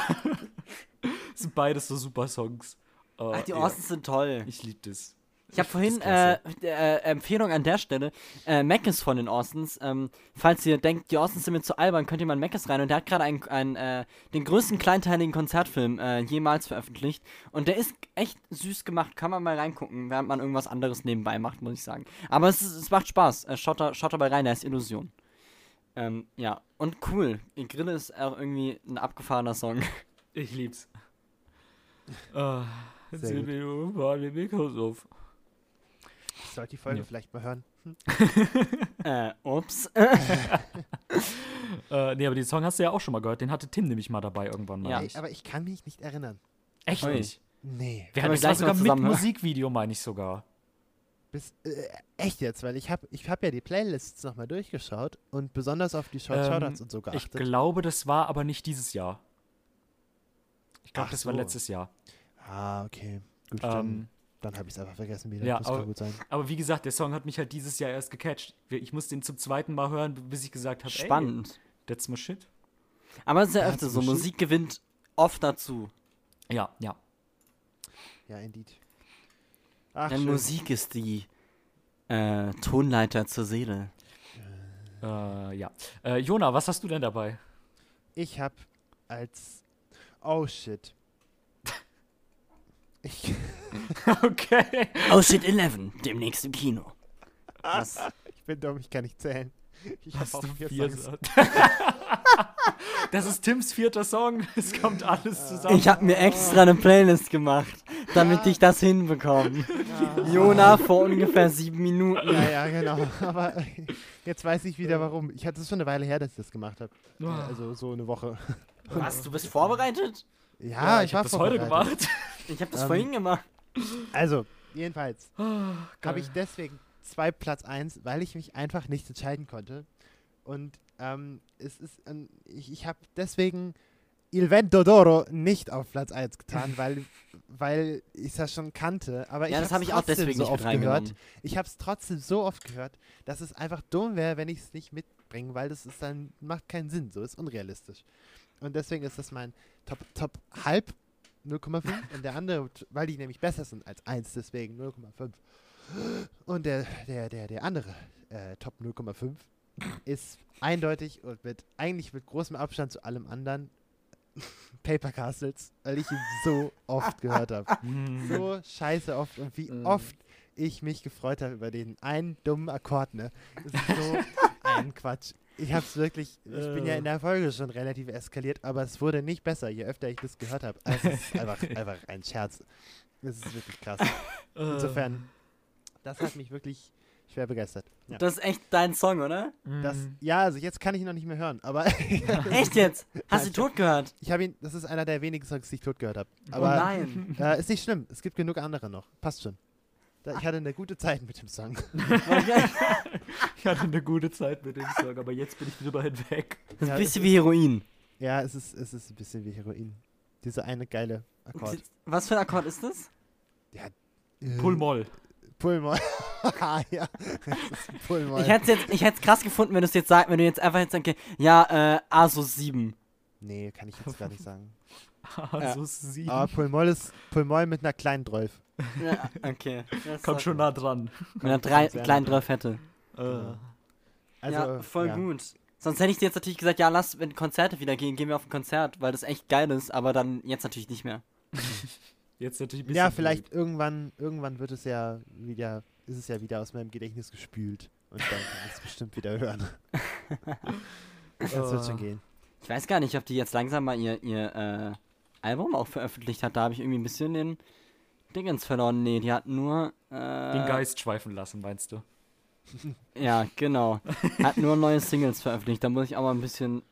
Sind beides so super Songs. Äh, Ach, die ja, Orsons sind toll. Ich liebe das. Ich habe vorhin äh, klasse. äh, Empfehlung an der Stelle. Äh, Mackes von den Orsons. Ähm, falls ihr denkt, die Orsons sind mir zu albern, könnt ihr mal in Mackes rein. Und der hat gerade einen, einen, äh, den größten kleinteiligen Konzertfilm äh, jemals veröffentlicht. Und der ist echt süß gemacht. Kann man mal reingucken, während man irgendwas anderes nebenbei macht, muss ich sagen. Aber es, ist, es macht Spaß. Äh, schaut, da, schaut dabei rein, der ist Illusion. Ähm, ja, und cool. Grille ist auch irgendwie ein abgefahrener Song. Ich lieb's. Äh, Sehr Silvio, war die Mikros auf. Ich sollte die Folge Ja. vielleicht mal hören. äh, ups. Äh, nee, aber den Song hast du ja auch schon mal gehört. Den hatte Tim nämlich mal dabei irgendwann mal. Ja. Ey, aber ich kann mich nicht erinnern. Echt Ui. nicht? Nee. Wir hatten wir das sogar mit hören? Musikvideo, meine ich sogar. Bis, äh, echt jetzt, weil ich habe ich hab ja die Playlists nochmal durchgeschaut und besonders auf die Short Ähm, Shoutouts und so Ich geachtet. glaube, das war aber nicht dieses Jahr. Ich glaube, das war so. letztes Jahr. ah, okay. Gut, Ähm, dann, dann habe ich es einfach vergessen wieder. ja, das aber- kann gut sein. aber wie gesagt, der Song hat mich halt dieses Jahr erst gecatcht. Ich musste ihn zum zweiten Mal hören, bis ich gesagt habe, Spannend. ey, that's my shit. Aber es ist ja öfter so, Schluss- Musik gewinnt oft dazu. Ja, ja. Ja, indeed. Ach, Denn schön. Musik ist die äh, Tonleiter zur Seele. Äh, ja. Äh, Jona, was hast du denn dabei? Ich habe als. Oh shit. Ich, okay. Oh shit, 11, demnächst im Kino. Was? ich bin dumm, ich kann nicht zählen. Ich habe Hast auch du vier vier Songs. Das ist Tims vierter Song. Es kommt alles zusammen. Ich habe mir extra eine Playlist gemacht, damit ich das hinbekomme. Jona vor ungefähr sieben Minuten. Ja, ja, genau. Aber jetzt weiß ich wieder warum. Ich hatte es schon eine Weile her, dass ich das gemacht habe. Also so eine Woche. Was, du bist vorbereitet? Ja, ich war habe das heute gemacht. Ich habe das Ähm, vorhin gemacht. Also, jedenfalls Oh, habe ich deswegen zwei Platz 1, weil ich mich einfach nicht entscheiden konnte. Und ähm, es ist, ähm, ich, ich habe deswegen Il Vento d'Oro nicht auf Platz 1 getan, weil, weil ich das schon kannte. Aber Ja, ich das habe ich auch trotzdem deswegen so oft gehört. Ich habe es trotzdem so oft gehört, dass es einfach dumm wäre, wenn ich es nicht mitbringe, weil das ist dann macht keinen Sinn, so ist unrealistisch. Und deswegen ist das mein Top Top halb 0,5 und der andere, weil die nämlich besser sind als 1, deswegen 0,5. Und der der der der andere äh, Top 0,5 ist eindeutig und mit eigentlich mit großem Abstand zu allem anderen Paper Castles, weil ich ihn so oft gehört habe. Hm. So scheiße oft und wie Mm. oft ich mich gefreut habe über den einen dummen Akkord, ne? Das ist so ein Quatsch. Ich hab's wirklich, ich bin ja in der Folge schon relativ eskaliert, aber es wurde nicht besser, je öfter ich das gehört habe. Also es ist einfach, einfach ein Scherz. Das ist wirklich krass. Insofern, das hat mich wirklich schwer begeistert. Ja. Das ist echt dein Song, oder? Das, Hm. ja, also jetzt kann ich ihn noch nicht mehr hören, aber Echt jetzt? Hast du Nein, tot gehört? ich habe ihn, das ist einer der wenigen Songs, die ich tot gehört habe. oh Aber nein. äh, ist nicht schlimm, es gibt genug andere noch. Passt schon. Da, ich hatte eine gute Zeit mit dem Song. Ich hatte eine gute Zeit mit dem Song, aber jetzt bin ich drüber hinweg. Das ist Ja, ein bisschen wie Heroin. Ja, es ist, es ist ein bisschen wie Heroin. Dieser eine geile Akkord. Was für ein Akkord ist das? Äh, Pull-Moll. Pullmoll. Ah, ja, Pullmoll. Ich hätte jetzt, ich hätte es krass gefunden, wenn du es jetzt sagst, wenn du jetzt einfach jetzt sagst, okay, ja, äh, Asus 7. nee, kann ich jetzt gar nicht sagen. Also sieben. Aber Pullmoll ist Pullmoll mit einer kleinen 12. Ja, okay. Das Kommt schon nah dran. Wenn er drei kleinen hätte. Äh. Also, ja, voll ja. gut. Sonst hätte ich dir jetzt natürlich gesagt, ja, lass, wenn Konzerte wieder gehen, gehen wir auf ein Konzert, weil das echt geil ist, aber dann jetzt natürlich nicht mehr. Jetzt natürlich ein bisschen. Ja, vielleicht irgendwann, irgendwann wird es ja wieder, ist es ja wieder aus meinem Gedächtnis gespült. Und dann kann ich es bestimmt wieder hören. das wird schon Äh. gehen. Ich weiß gar nicht, ob die jetzt langsam mal ihr, ihr äh, Album auch veröffentlicht hat. Da habe ich irgendwie ein bisschen den Dingens verloren. Nee, die hat nur. Äh, Den Geist schweifen lassen, meinst du? Ja, genau. Hat nur neue Singles veröffentlicht. Da muss ich auch mal ein bisschen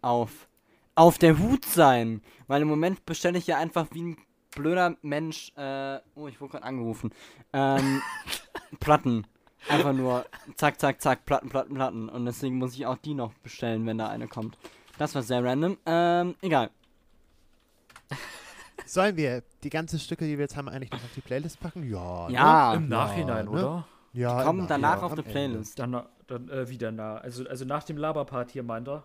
auf, auf der Hut sein. Weil im Moment bestelle ich ja einfach wie ein blöder Mensch. Äh, oh, ich wurde gerade angerufen. Ähm, Platten. Einfach nur zack, zack, zack, Platten, Platten, Platten. Und deswegen muss ich auch die noch bestellen, wenn da eine kommt. Das war sehr random. Ähm, egal. Sollen wir die ganzen Stücke, die wir jetzt haben, eigentlich noch auf die Playlist packen? Ja. Ja, Im Nachhinein, ne? oder? Ne? ja kommen im danach auf die. Playlist. Dann, dann äh, wieder nah. Also, also nach dem Laberpart hier, meint er?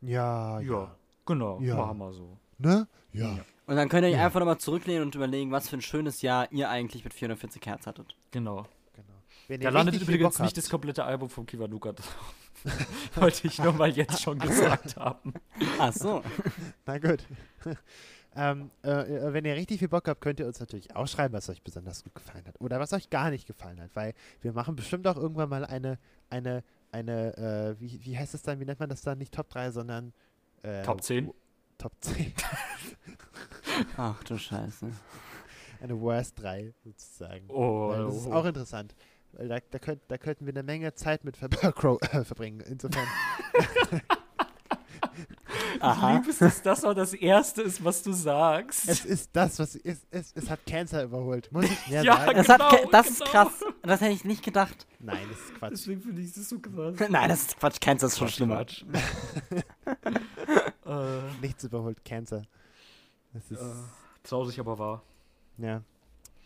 Ja, ja. Ja. Genau, Ja. machen wir so. Ne? Ja. Und dann könnt ihr euch Ja. einfach nochmal zurücklehnen und überlegen, was für ein schönes Jahr ihr eigentlich mit 440 Hertz hattet. Genau. Genau. Wenn Da landet übrigens nicht das komplette Album vom Kiwanuka drauf. Wollte ich nur mal jetzt schon gesagt haben. Ach so. Na gut. Ähm, äh, äh, wenn ihr richtig viel Bock habt, könnt ihr uns natürlich auch schreiben, was euch besonders gut gefallen hat. Oder was euch gar nicht gefallen hat. Weil wir machen bestimmt auch irgendwann mal eine, eine, eine, äh, wie, wie heißt das dann, wie nennt man das dann? Nicht Top 3, sondern äh, Top 10? Top 10. Ach du Scheiße. eine Worst 3 sozusagen. Oh, Weil das ist oh. auch interessant. Weil da, da, könnt, da könnten wir eine Menge Zeit mit Ver Crow, äh, verbringen. Insofern. Aha. Liebes, dass das auch das Erste ist, was du sagst. es ist das, was es, es, es hat Cancer überholt. Muss ich mehr Ja, sagen? Das, hat, Genau, ke- das ist genau. krass. Das hätte ich nicht gedacht. Nein, das ist Quatsch. Deswegen finde ich das so krass. Nein, das ist Quatsch. Kennst das schon schlimmer. Quatsch. äh, Nichts überholt Cancer. Das ist, äh, traurig, aber wahr. ja.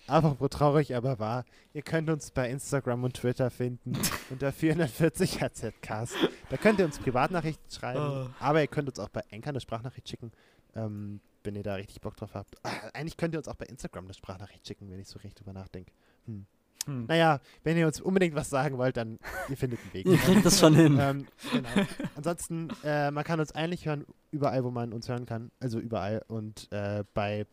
Apropos traurig, aber wahr. Ihr könnt uns bei Instagram und Twitter finden unter 440 HZcast. Da könnt ihr uns Privatnachrichten schreiben, Ah. aber ihr könnt uns auch bei Enker eine Sprachnachricht schicken, ähm, wenn ihr da richtig Bock drauf habt. Ah, eigentlich könnt ihr uns auch bei Instagram eine Sprachnachricht schicken, wenn ich so recht drüber nachdenke. Hm. Naja, wenn ihr uns unbedingt was sagen wollt, dann ihr findet einen Weg. Ihr kriegt das schon hin. ähm, genau. Ansonsten, äh, man kann uns eigentlich hören, überall, wo man uns hören kann. Also überall. Und äh, bei,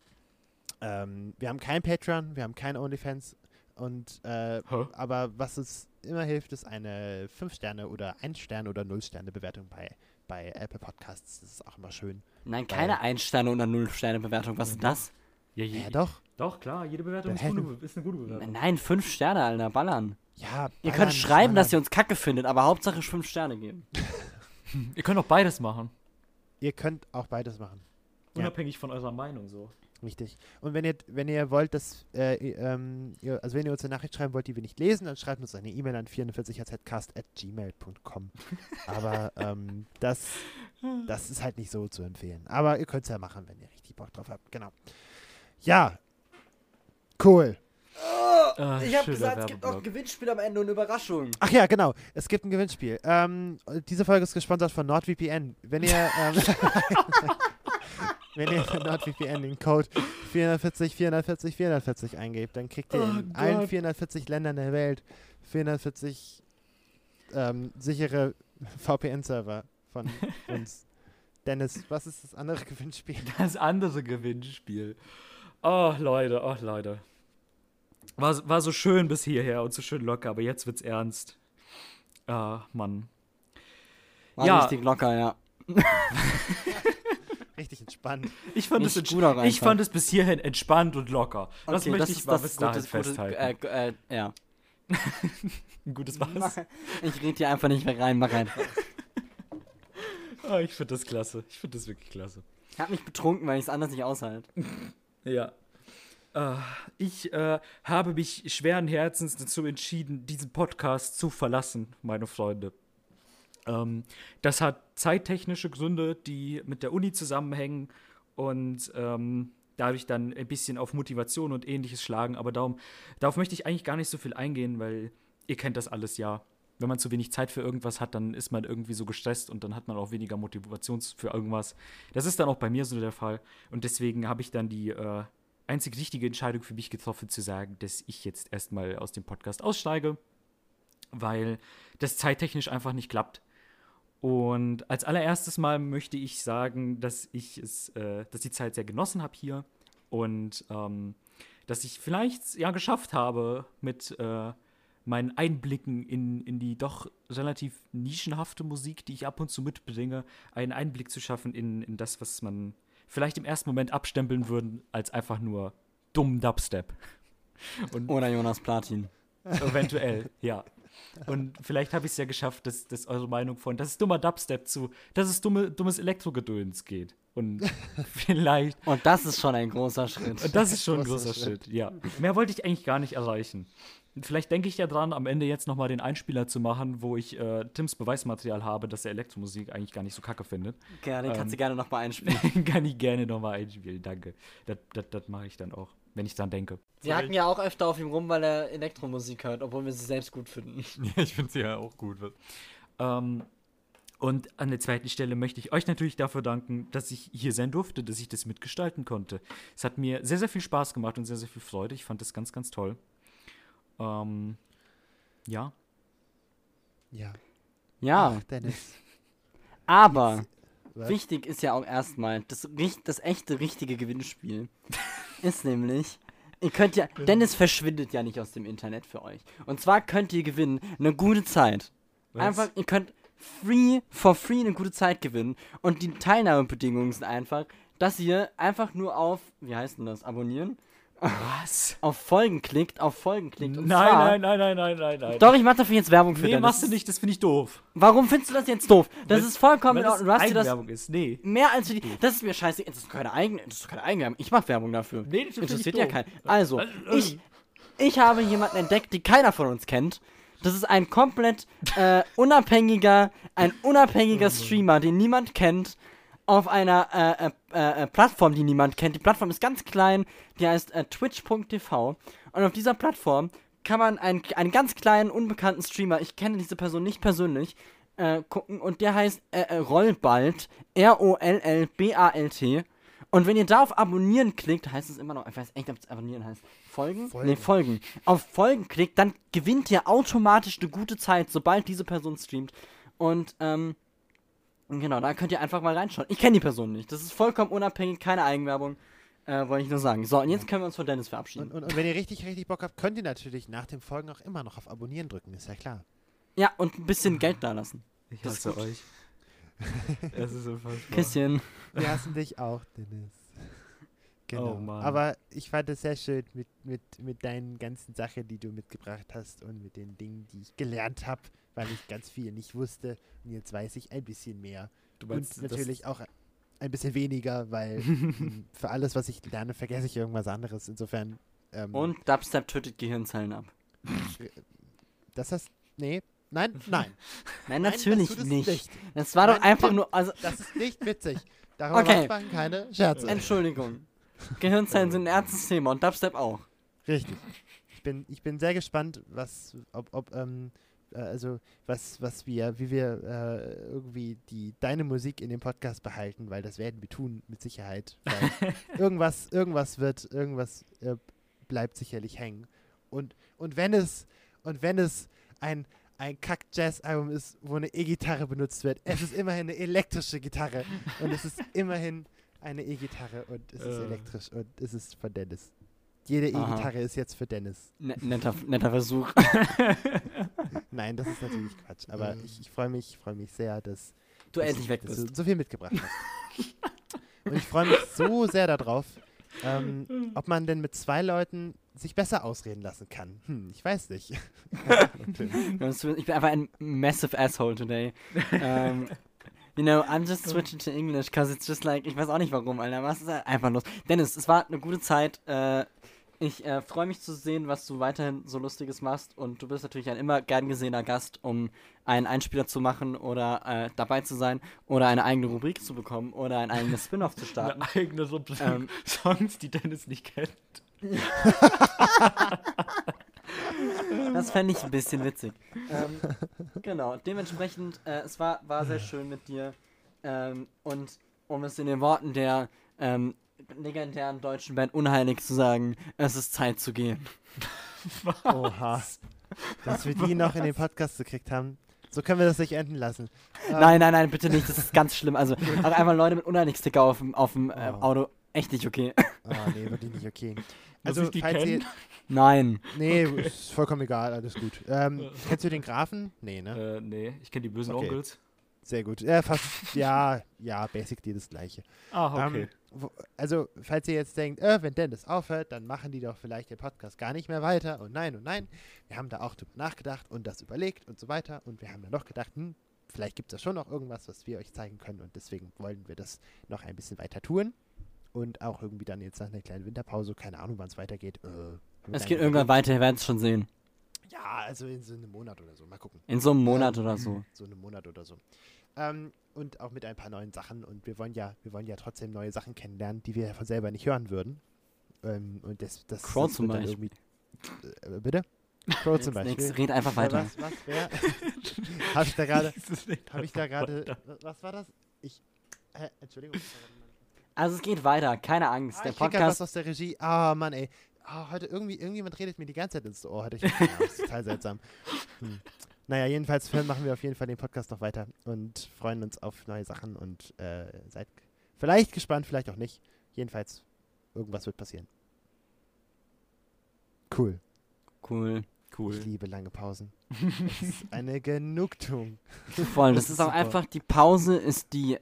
ähm, wir haben kein Patreon, wir haben kein OnlyFans. Und, äh, Hä? aber was uns immer hilft, ist eine 5-Sterne- oder 1-Sterne- oder 0-Sterne-Bewertung bei, bei Apple Podcasts. Das ist auch immer schön. Nein, keine 1-Sterne- oder 0-Sterne-Bewertung. Was ist das? Ja, je, Ja, doch. Doch, klar, jede Bewertung ist, gute, hätten- ist eine gute Bewertung. Nein, 5 Sterne, Alter. Ballern. Ja, Ihr ballern, könnt schreiben, dass ihr ballern. uns kacke findet, aber Hauptsache 5 Sterne geben. Ihr könnt auch beides machen. Ihr könnt auch beides machen. Ja. Unabhängig von eurer Meinung so. Richtig. Und wenn ihr, wenn ihr wollt, dass, äh, ähm, ihr, also wenn ihr uns eine Nachricht schreiben wollt, die wir nicht lesen, dann schreibt uns eine E-Mail an 44hzcast.gmail.com. Aber ähm, das, das ist halt nicht so zu empfehlen. Aber ihr könnt es ja machen, wenn ihr richtig Bock drauf habt. Genau. Ja. Cool. Äh, schöner Werbeblock. Gewinnspiel am Ende und Überraschung. Ach ja, genau. Es gibt ein Gewinnspiel. Ähm, diese Folge ist gesponsert von NordVPN. Wenn ihr, ähm, wenn ihr für NordVPN den Code 440 440 440 eingebt, dann kriegt ihr Oh in allen Gott. 440 Ländern der Welt 440 ähm, sichere VPN-Server von uns. Dennis, was ist das andere Gewinnspiel? Das andere Gewinnspiel. Oh, Leute, oh, Leute. War, war so schön bis hierher und so schön locker, aber jetzt wird's ernst. Ah, Mann. War Ja. richtig locker, ja. Richtig entspannt. Ich fand, es, ich fand es bis hierhin entspannt und locker. Das Okay, möchte ich mal bis ist dahin gutes- gutes- festhalten. Äh, äh, ja. Ein gutes was? Ich rede hier einfach nicht mehr rein, mach einfach. Ah, ich finde das klasse. Ich finde das wirklich klasse. Ich hab mich betrunken, weil ich es anders nicht aushalte. Ja. Äh, ich äh, habe mich schweren Herzens dazu entschieden, diesen Podcast zu verlassen, meine Freunde. Ähm, das hat zeittechnische Gründe, die mit der Uni zusammenhängen und ähm, dadurch dann ein bisschen auf Motivation und ähnliches schlagen. Aber darum, darauf möchte ich eigentlich gar nicht so viel eingehen, weil ihr kennt das alles ja. Wenn man zu wenig Zeit für irgendwas hat, dann ist man irgendwie so gestresst und dann hat man auch weniger Motivation für irgendwas. Das ist dann auch bei mir so der Fall. Und deswegen habe ich dann die äh, einzig richtige Entscheidung für mich getroffen, zu sagen, dass ich jetzt erstmal aus dem Podcast aussteige, weil das zeittechnisch einfach nicht klappt. Und als allererstes Mal möchte ich sagen, dass ich es, äh, dass die Zeit sehr genossen habe hier und ähm, dass ich vielleicht ja geschafft habe, mit äh, meinen Einblicken in, in die doch relativ nischenhafte Musik, die ich ab und zu mitbringe, einen Einblick zu schaffen in, in das, was man vielleicht im ersten Moment abstempeln würde, als einfach nur dumm Dubstep. Und Oder Jonas Platin. Eventuell, ja. Und vielleicht habe ich es ja geschafft, dass, dass eure Meinung von, das ist dummer Dubstep zu, dass es dumme, dummes Elektrogedöns geht. Und vielleicht, Und das ist schon ein großer Schritt. und das ist schon ein Großer großer Schritt. Schritt, ja. Mehr wollte ich eigentlich gar nicht erreichen. Vielleicht denke ich ja dran, am Ende jetzt nochmal den Einspieler zu machen, wo ich äh, Tims Beweismaterial habe, dass er Elektromusik eigentlich gar nicht so kacke findet. Ja, den kannst du Ähm. gerne nochmal einspielen. Kann ich gerne nochmal einspielen, danke. Das, das, das mache ich dann auch, wenn ich dran denke. Wir hacken ja auch öfter auf ihm rum, weil er Elektromusik hört, obwohl wir sie selbst gut finden. Ja, ich finde sie ja auch gut. Ähm, und an der zweiten Stelle möchte ich euch natürlich dafür danken, dass ich hier sein durfte, dass ich das mitgestalten konnte. Es hat mir sehr, sehr viel Spaß gemacht und sehr, sehr viel Freude. Ich fand das ganz, ganz toll. Ähm, ja. Ja. Ja, Ach, Dennis. aber Was? wichtig ist ja auch erstmal, das, das echte, richtige Gewinnspiel ist nämlich, ihr könnt ja, Dennis verschwindet ja nicht aus dem Internet für euch. Und zwar könnt ihr gewinnen eine gute Zeit. Was? Einfach, ihr könnt free, for free eine gute Zeit gewinnen. Und die Teilnahmebedingungen sind einfach, dass ihr einfach nur auf, wie heißt denn das, abonnieren? Was? Auf Folgen klickt, auf Folgen klickt. Und Nein, zwar, nein, nein, nein, nein, nein, nein. Doch, ich mach dafür jetzt Werbung für Nee, Dennis. machst du nicht, das finde ich doof. Warum findest du das jetzt doof? Das Wenn- ist vollkommen in das Ordnung. Du hast dir das Eigenwerbung ist. Nee. mehr als für die. Das ist mir scheiße. Das ist keine eigene, das ist keine Eigenwerbung. Ich mach Werbung dafür. Nee, das Interessiert ja keinen. Also, Äh, ich, ich habe jemanden entdeckt, den keiner von uns kennt. Das ist ein komplett äh, unabhängiger, ein unabhängiger Streamer, den niemand kennt, auf einer äh, äh, äh, Plattform, die niemand kennt. Die Plattform ist ganz klein, die heißt äh, twitch.tv. Und auf dieser Plattform kann man einen, einen ganz kleinen, unbekannten Streamer, ich kenne diese Person nicht persönlich, äh, gucken und der heißt äh, äh, Rollbald, R-O-L-L-B-A-L-T. Und wenn ihr da auf Abonnieren klickt, heißt es immer noch, ich weiß echt, ob es Abonnieren heißt. Folgen? Folgen. Nee, Folgen. Auf Folgen klickt, dann gewinnt ihr automatisch eine gute Zeit, sobald diese Person streamt. Und, ähm, genau, da könnt ihr einfach mal reinschauen. Ich kenne die Person nicht. Das ist vollkommen unabhängig, keine Eigenwerbung. Äh, wollte ich nur sagen. So, und jetzt können wir uns von Dennis verabschieden. Und, und, und wenn ihr richtig, richtig Bock habt, könnt ihr natürlich nach dem Folgen auch immer noch auf Abonnieren drücken, ist ja klar. ja, und ein bisschen Geld da lassen. Ich Das hasse euch. Es ist unfassbar. Küsschen. Wir hassen dich auch, Dennis. Genau. Oh, Mann. Aber ich fand es sehr schön mit, mit, mit deinen ganzen Sachen, die du mitgebracht hast und mit den Dingen, die ich gelernt habe, weil ich ganz viel nicht wusste. Und jetzt weiß ich ein bisschen mehr. Du Und natürlich auch ein bisschen weniger, weil für alles, was ich lerne, vergesse ich irgendwas anderes. Insofern. Ähm, Und Dubstep tötet Gehirnzellen ab. Das heißt. Nee. Nein, nein. Nein, Nein, das natürlich es nicht. Das war doch Nein, einfach Tim. nur. Also, Das ist nicht witzig. Darüber Okay. machen keine Scherze. Entschuldigung. Gehirnzellen sind ein ernstes Thema und Dubstep auch. Richtig. Ich bin, ich bin sehr gespannt, was, ob, ob, ähm, äh, also was, was wir, wie wir äh, irgendwie die deine Musik in dem Podcast behalten, weil das werden wir tun mit Sicherheit. Irgendwas, irgendwas wird, irgendwas äh, bleibt sicherlich hängen. Und, und wenn es, und wenn es ein, ein Kack-Jazz-Album ist, wo eine E-Gitarre benutzt wird. Es ist immerhin eine elektrische Gitarre. Und es ist immerhin eine E-Gitarre und es ist Äh. elektrisch und es ist von Dennis. Jede. E-Gitarre ist jetzt für Dennis. Ne- netter, netter Versuch. Nein, das ist natürlich Quatsch. Aber Mhm. ich, ich freue mich, freue mich sehr, dass, Du dass, endlich weg dass bist. du so viel mitgebracht hast. und ich freue mich so sehr darauf, ähm, ob man denn mit zwei Leuten sich besser ausreden lassen kann. Hm, ich weiß nicht. Ich bin einfach ein massive asshole today. um, you know, I'm just switching to English because it's just like, ich weiß auch nicht warum, Alter. Was ist einfach los? Dennis, es war eine gute Zeit. Äh, ich äh, freue mich zu sehen, was du weiterhin so Lustiges machst. Und du bist natürlich ein immer gern gesehener Gast, um einen Einspieler zu machen oder äh, dabei zu sein oder eine eigene Rubrik zu bekommen oder ein eigenes Spin-off zu starten. Eine eigene Rubrik. Ähm. Songs, die Dennis nicht kennt. Das fände ich ein bisschen witzig. Ähm, genau, dementsprechend, äh, es war, war sehr schön mit dir. Ähm, und um es in den Worten der ähm, legendären deutschen Band Unheilig zu sagen, es ist Zeit zu gehen. Oha. Dass wir die noch in den Podcast gekriegt haben. So können wir das nicht enden lassen. Ähm, Nein, nein, nein, bitte nicht, das ist ganz schlimm. Also auch einfach Leute mit Unheilig-Sticker auf dem, auf dem äh, Oh. Auto, echt nicht okay. Ah, nee, wirklich nicht okay. Muss Also, ich die falls ihr, kennen? Nein. Nee, ist vollkommen egal, alles gut. Ähm, kennst du den Grafen? Nee, ne? Äh, nee, ich kenne die bösen Okay. Onkels. Sehr gut. Ja, fast, ja, ja, basically das gleiche. Ah, okay. Ähm, also, falls ihr jetzt denkt, äh, wenn Dennis aufhört, dann machen die doch vielleicht den Podcast gar nicht mehr weiter. Und nein, und nein. Wir haben da auch drüber nachgedacht und das überlegt und so weiter. Und wir haben dann noch gedacht, hm, vielleicht gibt es da schon noch irgendwas, was wir euch zeigen können. Und deswegen wollen wir das noch ein bisschen weiter tun. Und auch irgendwie dann jetzt nach einer kleinen Winterpause, keine Ahnung, wann es weitergeht. Äh, wir Es geht irgendwann weiter, ihr werdet es schon sehen. Ja, also in so einem Monat oder so. Mal gucken. In so einem Monat Ähm, oder so. So einem Monat oder so. Ähm, und auch mit ein paar neuen Sachen. Und wir wollen ja, wir wollen ja trotzdem neue Sachen kennenlernen, die wir von selber nicht hören würden. Ähm, und das, das, Crow zum Beispiel. irgendwie. Äh, bitte? Crow zum Beispiel. nix, red einfach Äh, weiter. Was, was, wer? Habe ich da gerade, habe ich da gerade, was war das? Ich, hä, Entschuldigung. Also es geht weiter, keine Angst. Ah, Der ich grad was Podcast. aus der Regie. Ah, Mann, ey. Ah, heute irgendwie, irgendjemand redet mir die ganze Zeit ins Ohr. Hatte ich das ist total seltsam. Hm. Naja, jedenfalls machen wir auf jeden Fall den Podcast noch weiter und freuen uns auf neue Sachen und äh, seid vielleicht gespannt, vielleicht auch nicht. Jedenfalls, irgendwas wird passieren. Cool. Cool. Cool. Ich liebe lange Pausen. Das ist eine Genugtuung. Voll. Das Das, ist ist auch super. einfach, die Pause ist die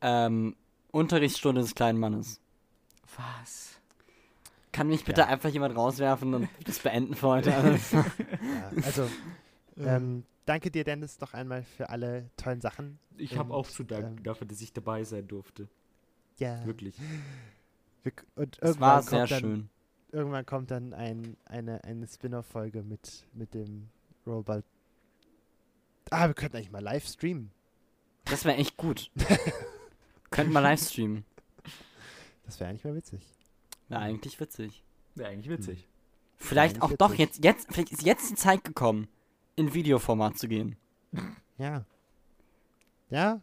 ähm, Unterrichtsstunde des kleinen Mannes. Was? Kann mich bitte Ja. einfach jemand rauswerfen und das beenden für heute? Also, Ja, also, ähm, danke dir, Dennis, noch einmal für alle tollen Sachen. Ich habe auch zu danken ähm, dafür, dass ich dabei sein durfte. Ja. Wirklich. Wir, und es irgendwann war sehr kommt dann, schön. Irgendwann kommt dann ein, eine, eine Spin-off-Folge mit, mit dem Rollball. Ah, wir könnten eigentlich mal live streamen. Das wäre echt gut. Könnten wir live streamen. Das wäre eigentlich mal witzig. Wäre eigentlich witzig. Wäre eigentlich witzig. Vielleicht eigentlich auch doch witzig. jetzt, jetzt, vielleicht ist jetzt die Zeit gekommen, in Videoformat zu gehen. Ja. Ja?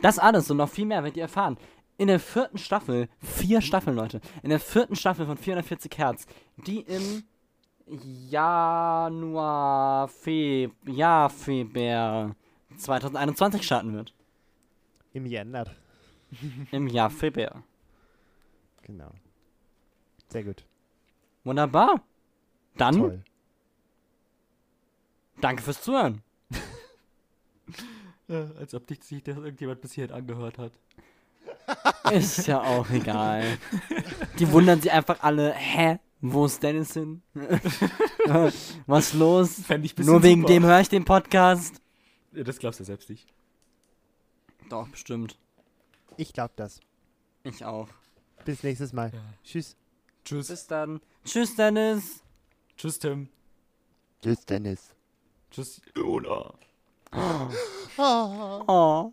Das alles und noch viel mehr werdet ihr erfahren. In der vierten Staffel, vier Staffeln, Leute, in der vierten Staffel von 440 Hertz, die im Januar, Feb, ja, Februar 2021 starten wird. Im Jänner. Im Jahr Februar. Genau. Sehr gut. Wunderbar. Dann, Toll. Danke fürs Zuhören. Ja, als ob dich sich das irgendjemand bis hierhin angehört hat. Ist ja auch egal. Die wundern sich einfach alle, hä? Wo ist Dennis hin? Was los? Fände ich Nur wegen super. dem höre ich den Podcast. Ja, das glaubst du selbst nicht. Doch, bestimmt. Ich glaube das. Ich auch. Bis nächstes Mal. Ja. Tschüss. Tschüss. Bis dann. Tschüss, Dennis. Tschüss, Tim. Tschüss, Dennis. Tschüss, Jona. Oh. Oh.